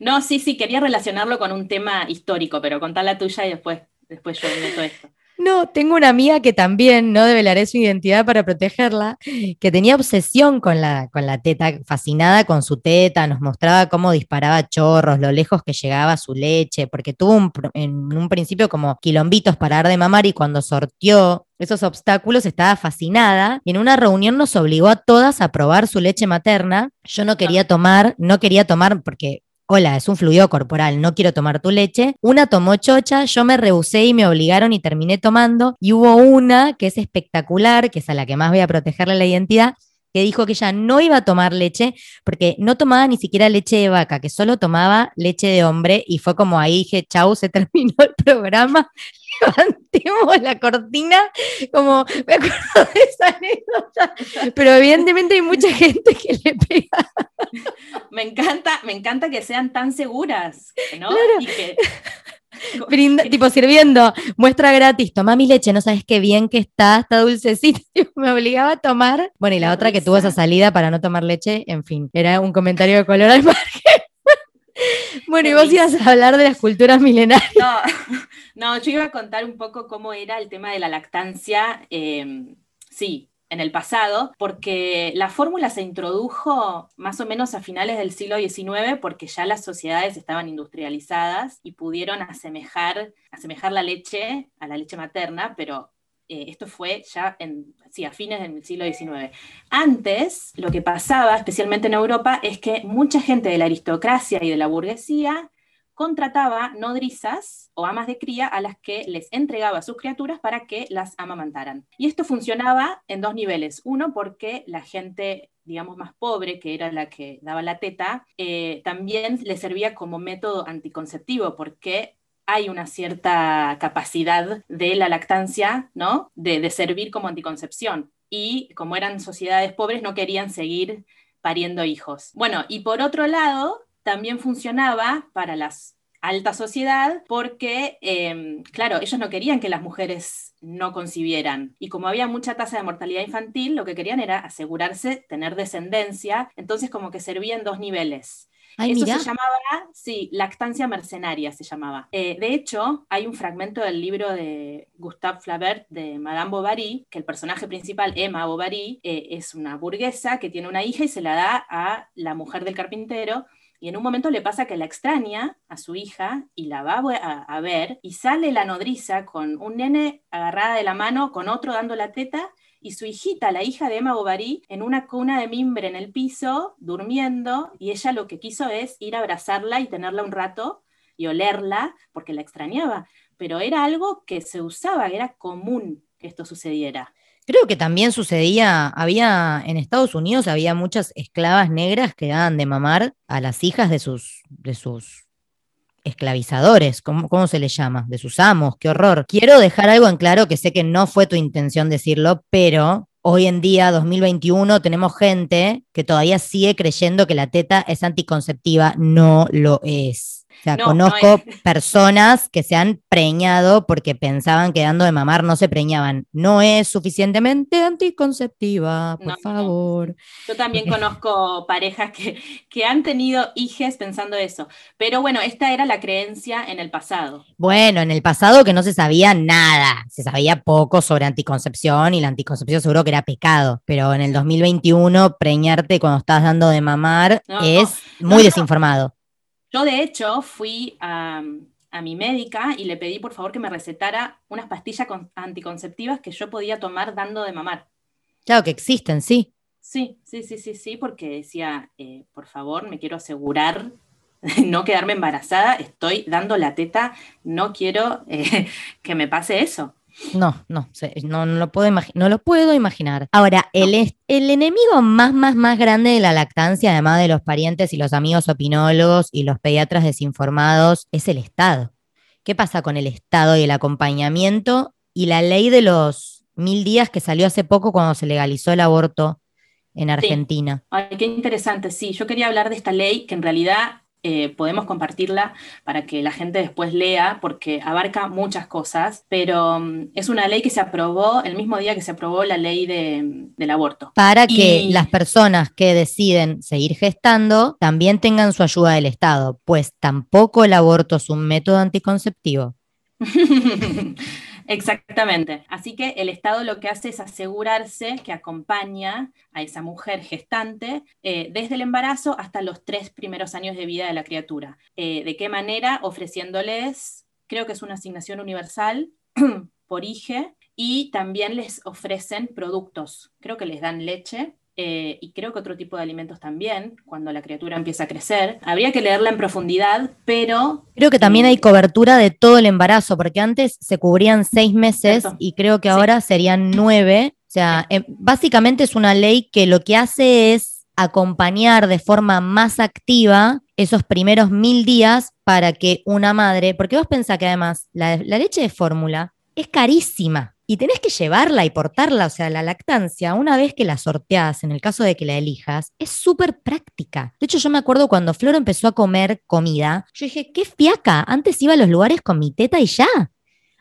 [SPEAKER 2] No, sí, sí, quería relacionarlo con un tema histórico, pero contá la tuya y después, después yo meto esto.
[SPEAKER 1] No, tengo una amiga que también, no develaré su identidad para protegerla, que tenía obsesión con la, con la teta, fascinada con su teta, nos mostraba cómo disparaba chorros, lo lejos que llegaba su leche, porque tuvo un en un principio como quilombitos para dar de mamar y cuando sortió esos obstáculos estaba fascinada y en una reunión nos obligó a todas a probar su leche materna. Yo no quería tomar, no quería tomar porque Hola, es un fluido corporal, no quiero tomar tu leche. Una tomó chocha, yo me rehusé y me obligaron y terminé tomando. Y hubo una que es espectacular, que es a la que más voy a protegerle la identidad, que dijo que ella no iba a tomar leche porque no tomaba ni siquiera leche de vaca, que solo tomaba leche de hombre. Y fue como ahí dije, chau, se terminó el programa. Levantemos la cortina, como me acuerdo de esa anécdota, pero evidentemente hay mucha gente que le pega
[SPEAKER 2] Me encanta, me encanta que sean tan seguras, ¿no? Y que
[SPEAKER 1] tipo sirviendo, muestra gratis, toma mi leche, no sabes qué bien que está, está dulcecita, me obligaba a tomar. Bueno, y la otra que tuvo esa salida para no tomar leche, en fin, era un comentario de color al margen. Bueno, y vos ibas a hablar de las culturas milenarias.
[SPEAKER 2] No, no, yo iba a contar un poco cómo era el tema de la lactancia. Eh, sí, en el pasado, porque la fórmula se introdujo más o menos a finales del siglo XIX, porque ya las sociedades estaban industrializadas y pudieron asemejar, asemejar la leche a la leche materna, pero eh, esto fue ya sí, a fines del siglo XIX. Antes, lo que pasaba, especialmente en Europa, es que mucha gente de la aristocracia y de la burguesía contrataba nodrizas o amas de cría a las que les entregaba sus criaturas para que las amamantaran. Y esto funcionaba en dos niveles. Uno, porque la gente digamos, más pobre, que era la que daba la teta, eh, también le servía como método anticonceptivo, porque hay una cierta capacidad de la lactancia, ¿no? De, servir como anticoncepción. Y como eran sociedades pobres, no querían seguir pariendo hijos. Bueno, y por otro lado, también funcionaba para la alta sociedad porque, em, claro, ellos no querían que las mujeres no concibieran. Y como había mucha tasa de mortalidad infantil, lo que querían era asegurarse tener descendencia, entonces como que servía en dos niveles. Eso se llamaba, sí, lactancia mercenaria se llamaba. Eh, de hecho, hay un fragmento del libro de Gustave Flaubert de Madame Bovary, que el personaje principal, Emma Bovary, eh, es una burguesa que tiene una hija y se la da a la mujer del carpintero y en un momento le pasa que la extraña a su hija y la va a, ver y sale la nodriza con un nene agarrada de la mano, con otro dando la teta y su hijita, la hija de Emma Bovary, en una cuna de mimbre en el piso, durmiendo, y ella lo que quiso es ir a abrazarla y tenerla un rato y olerla porque la extrañaba, pero era algo que se usaba, era común que esto sucediera.
[SPEAKER 1] Creo que también sucedía, había en Estados Unidos había muchas esclavas negras que daban de mamar a las hijas de sus, de sus esclavizadores, ¿cómo, ¿cómo, se les llama? De sus amos, qué horror. Quiero dejar algo en claro que sé que no fue tu intención decirlo, pero hoy en día, 2021, tenemos gente que todavía sigue creyendo que la teta es anticonceptiva, no lo es. O sea, conozco personas que se han preñado porque pensaban que dando de mamar no se preñaban. No es suficientemente anticonceptiva, por favor.
[SPEAKER 2] Yo también conozco parejas que, que han tenido hijes pensando eso. Pero bueno, esta era la creencia en el pasado.
[SPEAKER 1] Bueno, en el pasado que no se sabía nada. Se sabía poco sobre anticoncepción y la anticoncepción seguro que era pecado. Pero en el 2021, preñarte cuando estás dando de mamar es muy desinformado.
[SPEAKER 2] Yo, de hecho, fui a, mi médica y le pedí por favor que me recetara unas pastillas anticonceptivas que yo podía tomar dando de mamar.
[SPEAKER 1] Claro que existen, sí.
[SPEAKER 2] Sí, sí, sí, sí, sí, porque decía, eh, por favor, me quiero asegurar de no quedarme embarazada, estoy dando la teta, no quiero eh, que me pase eso.
[SPEAKER 1] No, no, no, no, lo puedo no lo puedo imaginar. Ahora, el, el enemigo más, más, más grande de la lactancia, además de los parientes y los amigos opinólogos y los pediatras desinformados, es el Estado. ¿Qué pasa con el Estado y el acompañamiento y la ley de los mil días que salió hace poco cuando se legalizó el aborto en Argentina?
[SPEAKER 2] Ay, qué interesante, sí. Yo quería hablar de esta ley que en realidad eh, podemos compartirla para que la gente después lea, porque abarca muchas cosas, pero mm, es una ley que se aprobó el mismo día que se aprobó la ley del aborto.
[SPEAKER 1] Para que las personas que deciden seguir gestando también tengan su ayuda del Estado, pues tampoco el aborto es un método anticonceptivo.
[SPEAKER 2] Exactamente. Así que el Estado lo que hace es asegurarse que acompaña a esa mujer gestante eh, desde el embarazo hasta los tres primeros años de vida de la criatura. Eh, ¿De qué manera? Ofreciéndoles, creo que es una asignación universal por IGE, y también les ofrecen productos. Creo que les dan leche eh, y creo que otro tipo de alimentos también, cuando la criatura empieza a crecer. Habría que leerla en profundidad, pero...
[SPEAKER 1] Creo que también hay cobertura de todo el embarazo, porque antes se cubrían seis meses y creo que ahora serían nueve. O sea, em, básicamente es una ley que lo que hace es acompañar de forma más activa esos primeros mil días para que una madre, porque vos pensás que además la, la leche de fórmula es carísima. Y tenés que llevarla y portarla, o sea, la lactancia, una vez que la sorteás, en el caso de que la elijas, es súper práctica. De hecho, yo me acuerdo cuando Flor empezó a comer comida, yo dije, qué fiaca, antes iba a los lugares con mi teta y ya.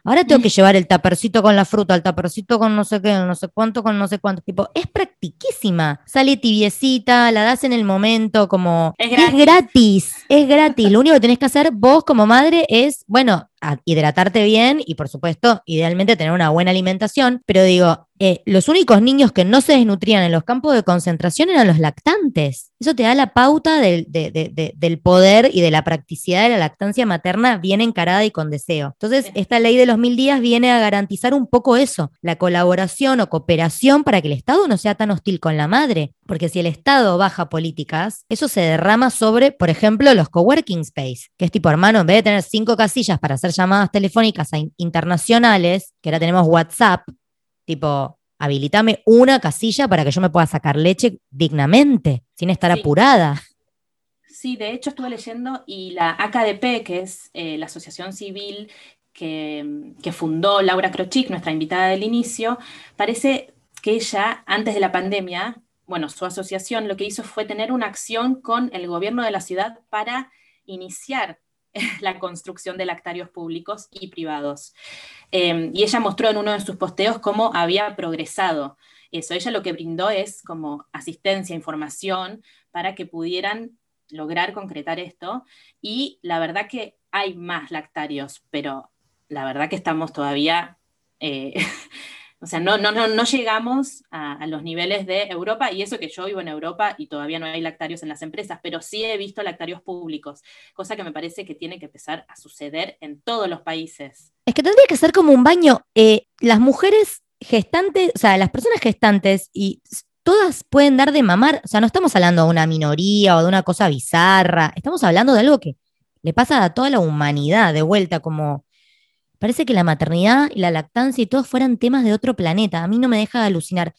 [SPEAKER 1] Ahora tengo que llevar el tapercito con la fruta, el tapercito con no sé qué, no sé cuánto, con no sé cuánto. Tipo, es practiquísima. Sale tibiecita, la das en el momento, como.
[SPEAKER 2] Es
[SPEAKER 1] Es gratis, es gratis. Lo único que tenés que hacer vos como madre es, bueno, a- hidratarte bien y, por supuesto, idealmente tener una buena alimentación. Pero digo, eh, los únicos niños que no se desnutrían en los campos de concentración eran los lactantes. Eso te da la pauta del, de- de- de- del poder y de la practicidad de la lactancia materna bien encarada y con deseo. Entonces, esta ley de los mil días viene a garantizar un poco eso, la colaboración o cooperación para que el Estado no sea tan hostil con la madre. Porque si el Estado baja políticas, eso se derrama sobre, por ejemplo, los coworking space, que es tipo, hermano, en vez de tener cinco casillas para hacer llamadas telefónicas a in- internacionales, que ahora tenemos WhatsApp, tipo, habilitame una casilla para que yo me pueda sacar leche dignamente, sin estar
[SPEAKER 2] Sí.
[SPEAKER 1] apurada.
[SPEAKER 2] Sí, de hecho estuve leyendo y la AKDP, que es eh, la asociación civil que, que fundó Laura Krochik, nuestra invitada del inicio, parece que ella, antes de la pandemia, bueno, su asociación lo que hizo fue tener una acción con el gobierno de la ciudad para iniciar la construcción de lactarios públicos y privados. Eh, y ella mostró en uno de sus posteos cómo había progresado eso. Ella lo que brindó es como asistencia, información para que pudieran lograr concretar esto. Y la verdad que hay más lactarios, pero la verdad que estamos todavía, eh, o sea, no, no, no, no llegamos a, los niveles de Europa, y eso que yo vivo en Europa y todavía no hay lactarios en las empresas, pero sí he visto lactarios públicos, cosa que me parece que tiene que empezar a suceder en todos los países.
[SPEAKER 1] Es que tendría que ser como un baño. Eh, las mujeres gestantes, o sea, las personas gestantes y todas pueden dar de mamar, o sea, no estamos hablando de una minoría o de una cosa bizarra, estamos hablando de algo que le pasa a toda la humanidad de vuelta, como parece que la maternidad y la lactancia y todo fueran temas de otro planeta, a mí no me deja de alucinar.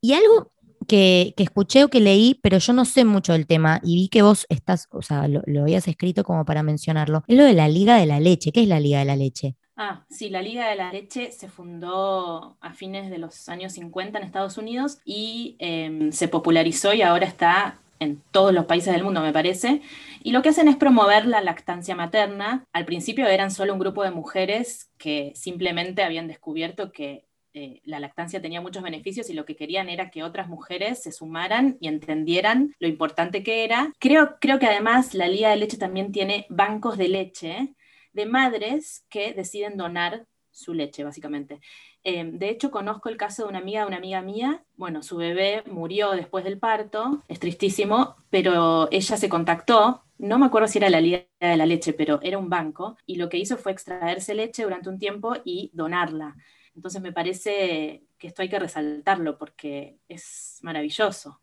[SPEAKER 1] Y algo que, que escuché o que leí, pero yo no sé mucho del tema y vi que vos estás, o sea, lo, lo habías escrito como para mencionarlo, es lo de la Liga de la Leche. ¿Qué es la Liga de la Leche?
[SPEAKER 2] Ah, sí, la Liga de la Leche se fundó a fines de los años 50 en Estados Unidos y eh, se popularizó y ahora está en todos los países del mundo, me parece. Y lo que hacen es promover la lactancia materna. Al principio eran solo un grupo de mujeres que simplemente habían descubierto que eh, la lactancia tenía muchos beneficios y lo que querían era que otras mujeres se sumaran y entendieran lo importante que era. Creo, creo que además la Liga de Leche también tiene bancos de leche de madres que deciden donar su leche, básicamente. Eh, de hecho, conozco el caso de una amiga una amiga mía. Bueno, su bebé murió después del parto, es tristísimo, pero ella se contactó. No me acuerdo si era la Liga de la Leche, pero era un banco, y lo que hizo fue extraerse leche durante un tiempo y donarla. Entonces me parece que esto hay que resaltarlo porque es maravilloso.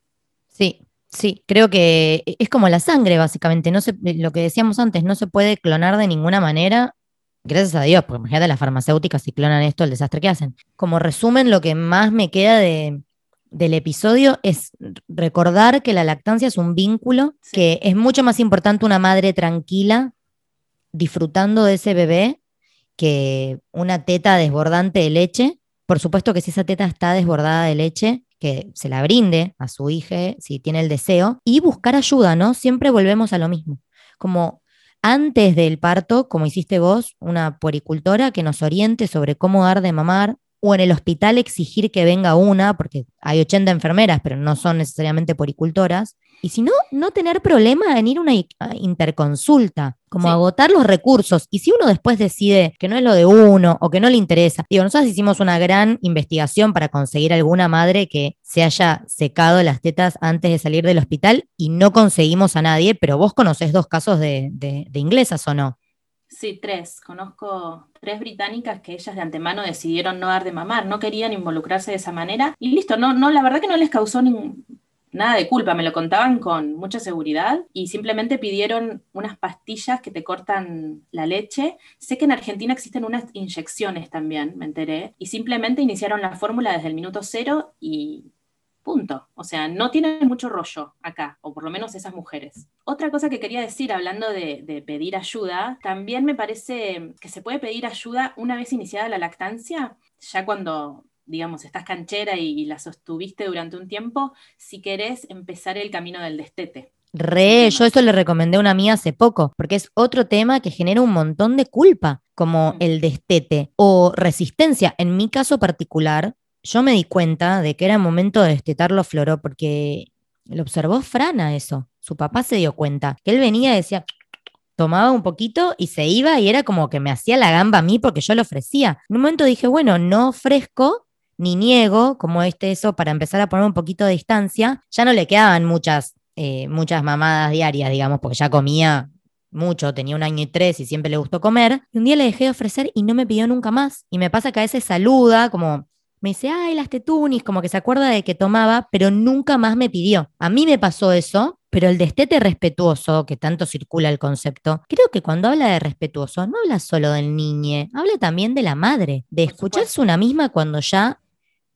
[SPEAKER 1] Sí, Sí, creo que es como la sangre, básicamente. No lo que decíamos antes, no se puede clonar de ninguna manera. Gracias a Dios, porque imagínate las farmacéuticas si clonan esto, el desastre que hacen. Como resumen, lo que más me queda de, del episodio es recordar que la lactancia es un vínculo, sí. que es mucho más importante una madre tranquila disfrutando de ese bebé que una teta desbordante de leche. Por supuesto que si esa teta está desbordada de leche, que se la brinde a su hija si tiene el deseo y buscar ayuda, ¿no? Siempre volvemos a lo mismo. Como antes del parto, como hiciste vos, una puericultora que nos oriente sobre cómo dar de mamar, o en el hospital exigir que venga una, porque hay 80 enfermeras, pero no son necesariamente puericultoras. Y si no, no tener problema en ir a una interconsulta, como sí. agotar los recursos. Y si uno después decide que no es lo de uno o que no le interesa, digo, nosotros hicimos una gran investigación para conseguir alguna madre que se haya secado las tetas antes de salir del hospital y no conseguimos a nadie, pero vos conocés dos casos de, de, de inglesas o no.
[SPEAKER 2] Sí, tres. Conozco tres británicas que ellas de antemano decidieron no dar de mamar, no querían involucrarse de esa manera y listo, no, no, la verdad que no les causó nada de culpa, me lo contaban con mucha seguridad y simplemente pidieron unas pastillas que te cortan la leche. Sé que en Argentina existen unas inyecciones también, me enteré, y simplemente iniciaron la fórmula desde el minuto cero y Punto. O sea, no tienen mucho rollo acá, o por lo menos esas mujeres. Otra cosa que quería decir hablando de, pedir ayuda, también me parece que se puede pedir ayuda una vez iniciada la lactancia, ya cuando digamos, estás canchera y, y, la sostuviste durante un tiempo, si querés empezar el camino del destete.
[SPEAKER 1] Re, yo esto le recomendé a una amiga hace poco, porque es otro tema que genera un montón de culpa, como mm. el destete o resistencia. En mi caso particular, yo me di cuenta de que era momento de destetarlo Floró, porque lo observó Frana eso. Su papá se dio cuenta que él venía y decía, tomaba un poquito y se iba y era como que me hacía la gamba a mí porque yo lo ofrecía. En un momento dije, bueno, no ofrezco ni niego, como este eso, para empezar a poner un poquito de distancia. Ya no le quedaban muchas, eh, muchas mamadas diarias, digamos, porque ya comía mucho, tenía un año y tres y siempre le gustó comer. Y un día le dejé de ofrecer y no me pidió nunca más. Y me pasa que a veces saluda, como me dice, ay, las tetunis, como que se acuerda de que tomaba, pero nunca más me pidió. A mí me pasó eso, pero el destete respetuoso, que tanto circula el concepto, creo que cuando habla de respetuoso, no habla solo del niño, habla también de la madre, de escucharse una misma cuando ya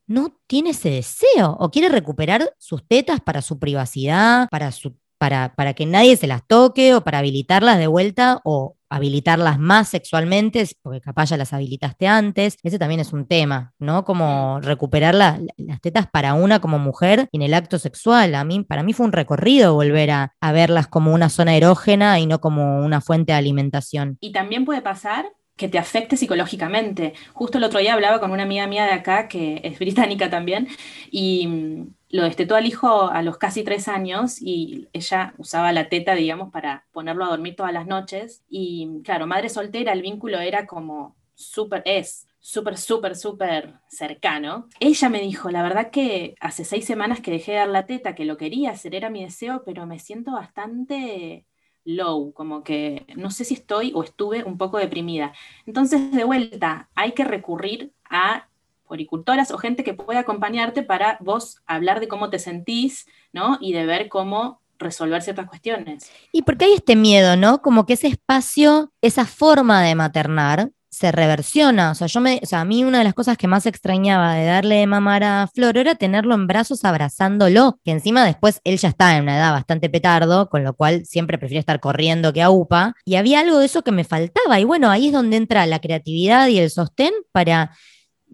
[SPEAKER 1] no tiene ese deseo o quiere recuperar sus tetas para su privacidad, para su para, para, que nadie se las toque o para habilitarlas de vuelta o habilitarlas más sexualmente, porque capaz ya las habilitaste antes. Ese también es un tema, ¿no? Como recuperar las tetas para una como mujer en el acto sexual. A mí, para mí fue un recorrido volver a, a verlas como una zona erógena y no como una fuente de alimentación.
[SPEAKER 2] Y también puede pasar que te afecte psicológicamente. Justo el otro día hablaba con una amiga mía de acá, que es británica también, y mm, lo destetó al hijo a los casi tres años y ella usaba la teta, digamos, para ponerlo a dormir todas las noches. Y claro, madre soltera, el vínculo era como súper, es súper, súper, súper cercano. Ella me dijo, la verdad que hace seis semanas que dejé de dar la teta, que lo quería hacer, era mi deseo, pero me siento bastante low, como que no sé si estoy o estuve un poco deprimida. Entonces, de vuelta, hay que recurrir a o gente que pueda acompañarte para vos hablar de cómo te sentís, ¿no? Y de ver cómo resolver ciertas cuestiones.
[SPEAKER 1] Y porque hay este miedo, ¿no? Como que ese espacio, esa forma de maternar, se reversiona. O sea, yo me, o sea, a mí una de las cosas que más extrañaba de darle de mamar a Flor era tenerlo en brazos abrazándolo, que encima después él ya está en una edad bastante petardo, con lo cual siempre prefiere estar corriendo que a UPA. Y había algo de eso que me faltaba. Y bueno, ahí es donde entra la creatividad y el sostén para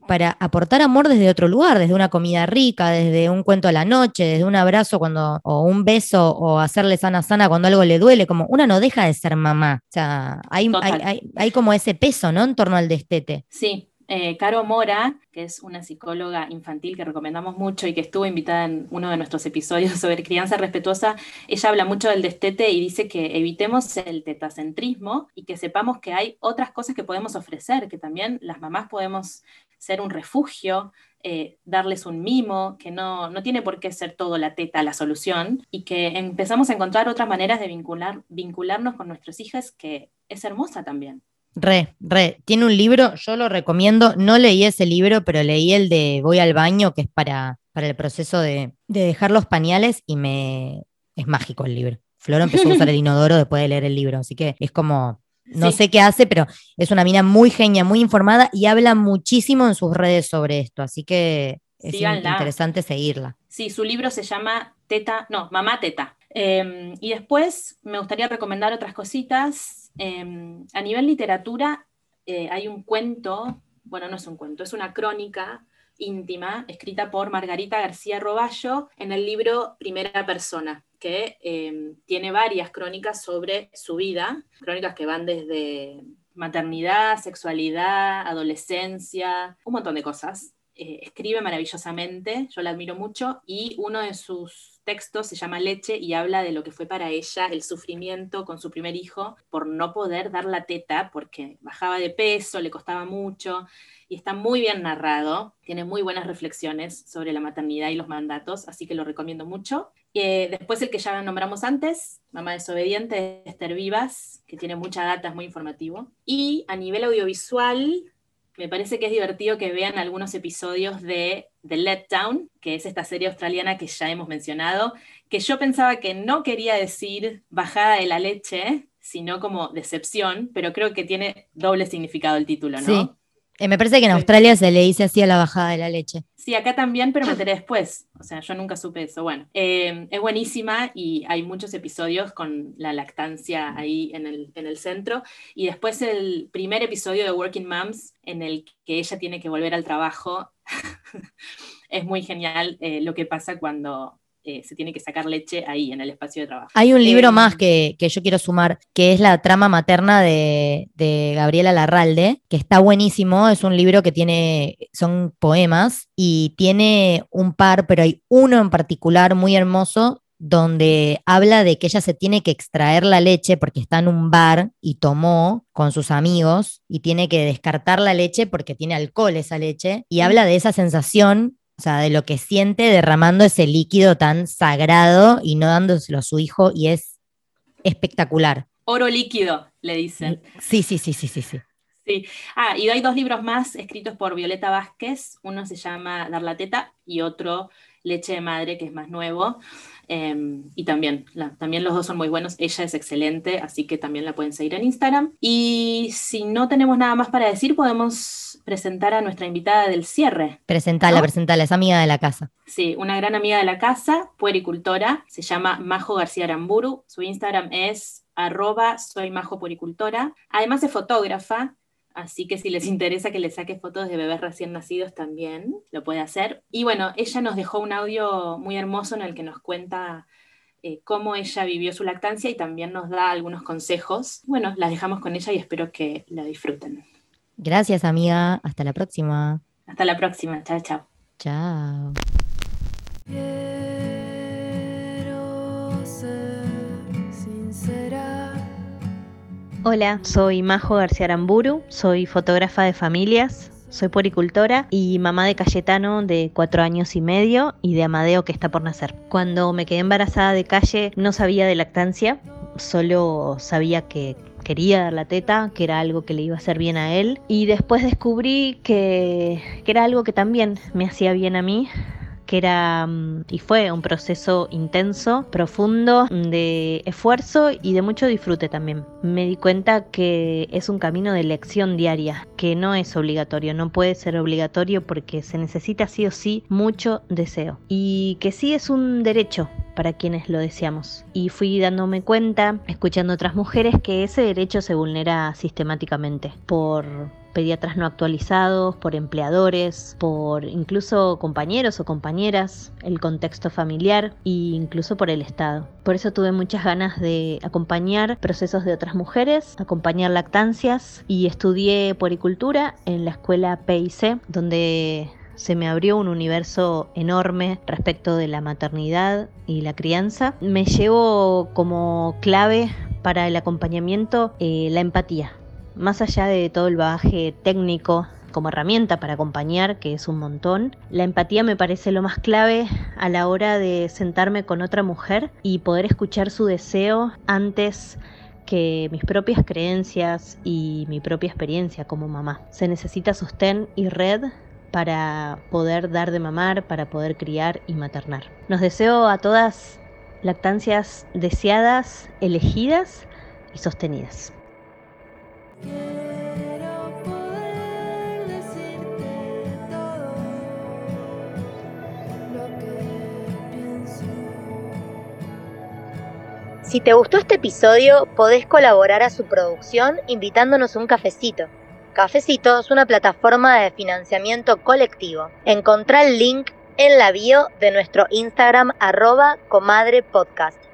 [SPEAKER 1] para aportar amor desde otro lugar, desde una comida rica, desde un cuento a la noche, desde un abrazo cuando, o un beso, o hacerle sana sana cuando algo le duele, como una no deja de ser mamá. O sea, hay, hay, como ese peso, ¿no? En torno al destete.
[SPEAKER 2] Sí, eh, Caro Mora, que es una psicóloga infantil que recomendamos mucho y que estuvo invitada en uno de nuestros episodios sobre crianza respetuosa, ella habla mucho del destete y dice que evitemos el tetacentrismo y que sepamos que hay otras cosas que podemos ofrecer, que también las mamás podemos ser un refugio, eh, darles un mimo, que no, no tiene por qué ser todo la teta la solución, y que empezamos a encontrar otras maneras de vincular, vincularnos con nuestros hijos que es hermosa también.
[SPEAKER 1] Re, re. Tiene un libro, yo lo recomiendo. No leí ese libro, pero leí el de Voy al baño, que es para, para el proceso de, de dejar los pañales, y me es mágico el libro. Floro empezó a usar el inodoro después de leer el libro, así que es como no sé qué hace, pero es una mina muy genia, muy informada y habla muchísimo en sus redes sobre esto, así que es interesante seguirla.
[SPEAKER 2] Sí, su libro se llama Teta, no, Mamá Teta. Em, y después me gustaría recomendar otras cositas. Em, a nivel literatura eh, hay un cuento, bueno, no es un cuento, es una crónica íntima escrita por Margarita García Roballo en el libro Primera Persona que em, tiene varias crónicas sobre su vida, crónicas que van desde maternidad, sexualidad, adolescencia, un montón de cosas. Eh, escribe maravillosamente, yo la admiro mucho, y uno de sus textos se llama Leche y habla de lo que fue para ella el sufrimiento con su primer hijo por no poder dar la teta porque bajaba de peso, le costaba mucho, y está muy bien narrado, tiene muy buenas reflexiones sobre la maternidad y los mandatos, así que lo recomiendo mucho. Eh, después el que ya nombramos antes, Mamá Desobediente, Esther Vivas, que tiene mucha data, es muy informativo. Y a nivel audiovisual, me parece que es divertido que vean algunos episodios de The Letdown, que es esta serie australiana que ya hemos mencionado, que yo pensaba que no quería decir bajada de la leche, sino como decepción, pero creo que tiene doble significado el título, ¿no?
[SPEAKER 1] Sí. Eh, me parece que en Australia se le dice así a la bajada de la leche.
[SPEAKER 2] Sí, acá también, pero me enteré después. O sea, yo nunca supe eso. Bueno, eh, es buenísima y hay muchos episodios con la lactancia ahí en el, en el centro. Y después el primer episodio de Working Moms, en el que ella tiene que volver al trabajo. es muy genial eh, lo que pasa cuando eh, se tiene que sacar leche ahí, en el espacio de trabajo.
[SPEAKER 1] Hay un libro
[SPEAKER 2] Eh,
[SPEAKER 1] más que, que yo quiero sumar, que es la trama materna de, de Gabriela Larralde, que está buenísimo. Es un libro que tiene, son poemas y tiene un par, pero hay uno en particular muy hermoso donde habla de que ella se tiene que extraer la leche porque está en un bar y tomó con sus amigos y tiene que descartar la leche porque tiene alcohol esa leche y habla de esa sensación, o sea, de lo que siente derramando ese líquido tan sagrado y no dándoselo a su hijo y es espectacular.
[SPEAKER 2] Oro líquido, le dicen.
[SPEAKER 1] Sí, sí, sí, sí, sí, sí.
[SPEAKER 2] Sí. Ah, y hay dos libros más escritos por Violeta Vázquez. Uno se llama Dar la teta y otro Leche de madre, que es más nuevo. Eh, y también, la- también los dos son muy buenos. Ella es excelente, así que también la pueden seguir en Instagram. Y si no tenemos nada más para decir, podemos presentar a nuestra invitada del cierre.
[SPEAKER 1] Presentala,
[SPEAKER 2] ¿No?
[SPEAKER 1] presentala, es amiga de la casa.
[SPEAKER 2] Sí, una gran amiga de la casa, puericultora, se llama Majo García Aramburu. Su Instagram es arroba soy Majo Puericultora. Además es fotógrafa, así que si les interesa que le saque fotos de bebés recién nacidos también lo puede hacer. Y bueno, ella nos dejó un audio muy hermoso en el que nos cuenta eh, cómo ella vivió su lactancia y también nos da algunos consejos. Bueno, las dejamos con ella y espero que la disfruten.
[SPEAKER 1] Gracias, amiga. Hasta la próxima.
[SPEAKER 2] Hasta la próxima. Chao, chao.
[SPEAKER 1] Chao.
[SPEAKER 5] Hola, soy Majo García Aramburu, soy fotógrafa de familias, soy poricultora y mamá de Cayetano de cuatro años y medio y de Amadeo que está por nacer. Cuando me quedé embarazada de calle no sabía de lactancia, solo sabía que quería dar la teta, que era algo que le iba a hacer bien a él y después descubrí que, que era algo que también me hacía bien a mí que era mm, y fue un proceso intenso, profundo, de esfuerzo y de mucho disfrute también. Me di cuenta que es un camino de elección diaria, que no es obligatorio, no puede ser obligatorio porque se necesita sí o sí mucho deseo y que sí es un derecho para quienes lo deseamos. Y fui dándome cuenta, escuchando otras mujeres, que ese derecho se vulnera sistemáticamente por pediatras no actualizados, por empleadores, por incluso compañeros o compañeras, el contexto familiar e incluso por el Estado. Por eso tuve muchas ganas de acompañar procesos de otras mujeres, acompañar lactancias y estudié puericultura en la escuela PIC, donde se me abrió un universo enorme respecto de la maternidad y la crianza. Me llevo como clave para el acompañamiento eh, la empatía más allá de todo el bagaje técnico como herramienta para acompañar, que es un montón, la empatía me parece lo más clave a la hora de sentarme con otra mujer y poder escuchar su deseo antes que mis propias creencias y mi propia experiencia como mamá. Se necesita sostén y red para poder dar de mamar, para poder criar y maternar. Nos deseo a todas lactancias deseadas, elegidas y sostenidas.
[SPEAKER 6] Si te gustó este episodio, podés colaborar a su producción invitándonos un cafecito. Cafecito es una plataforma de financiamiento colectivo. Encontrá el link en la bio de nuestro Instagram arroba comadrepodcast.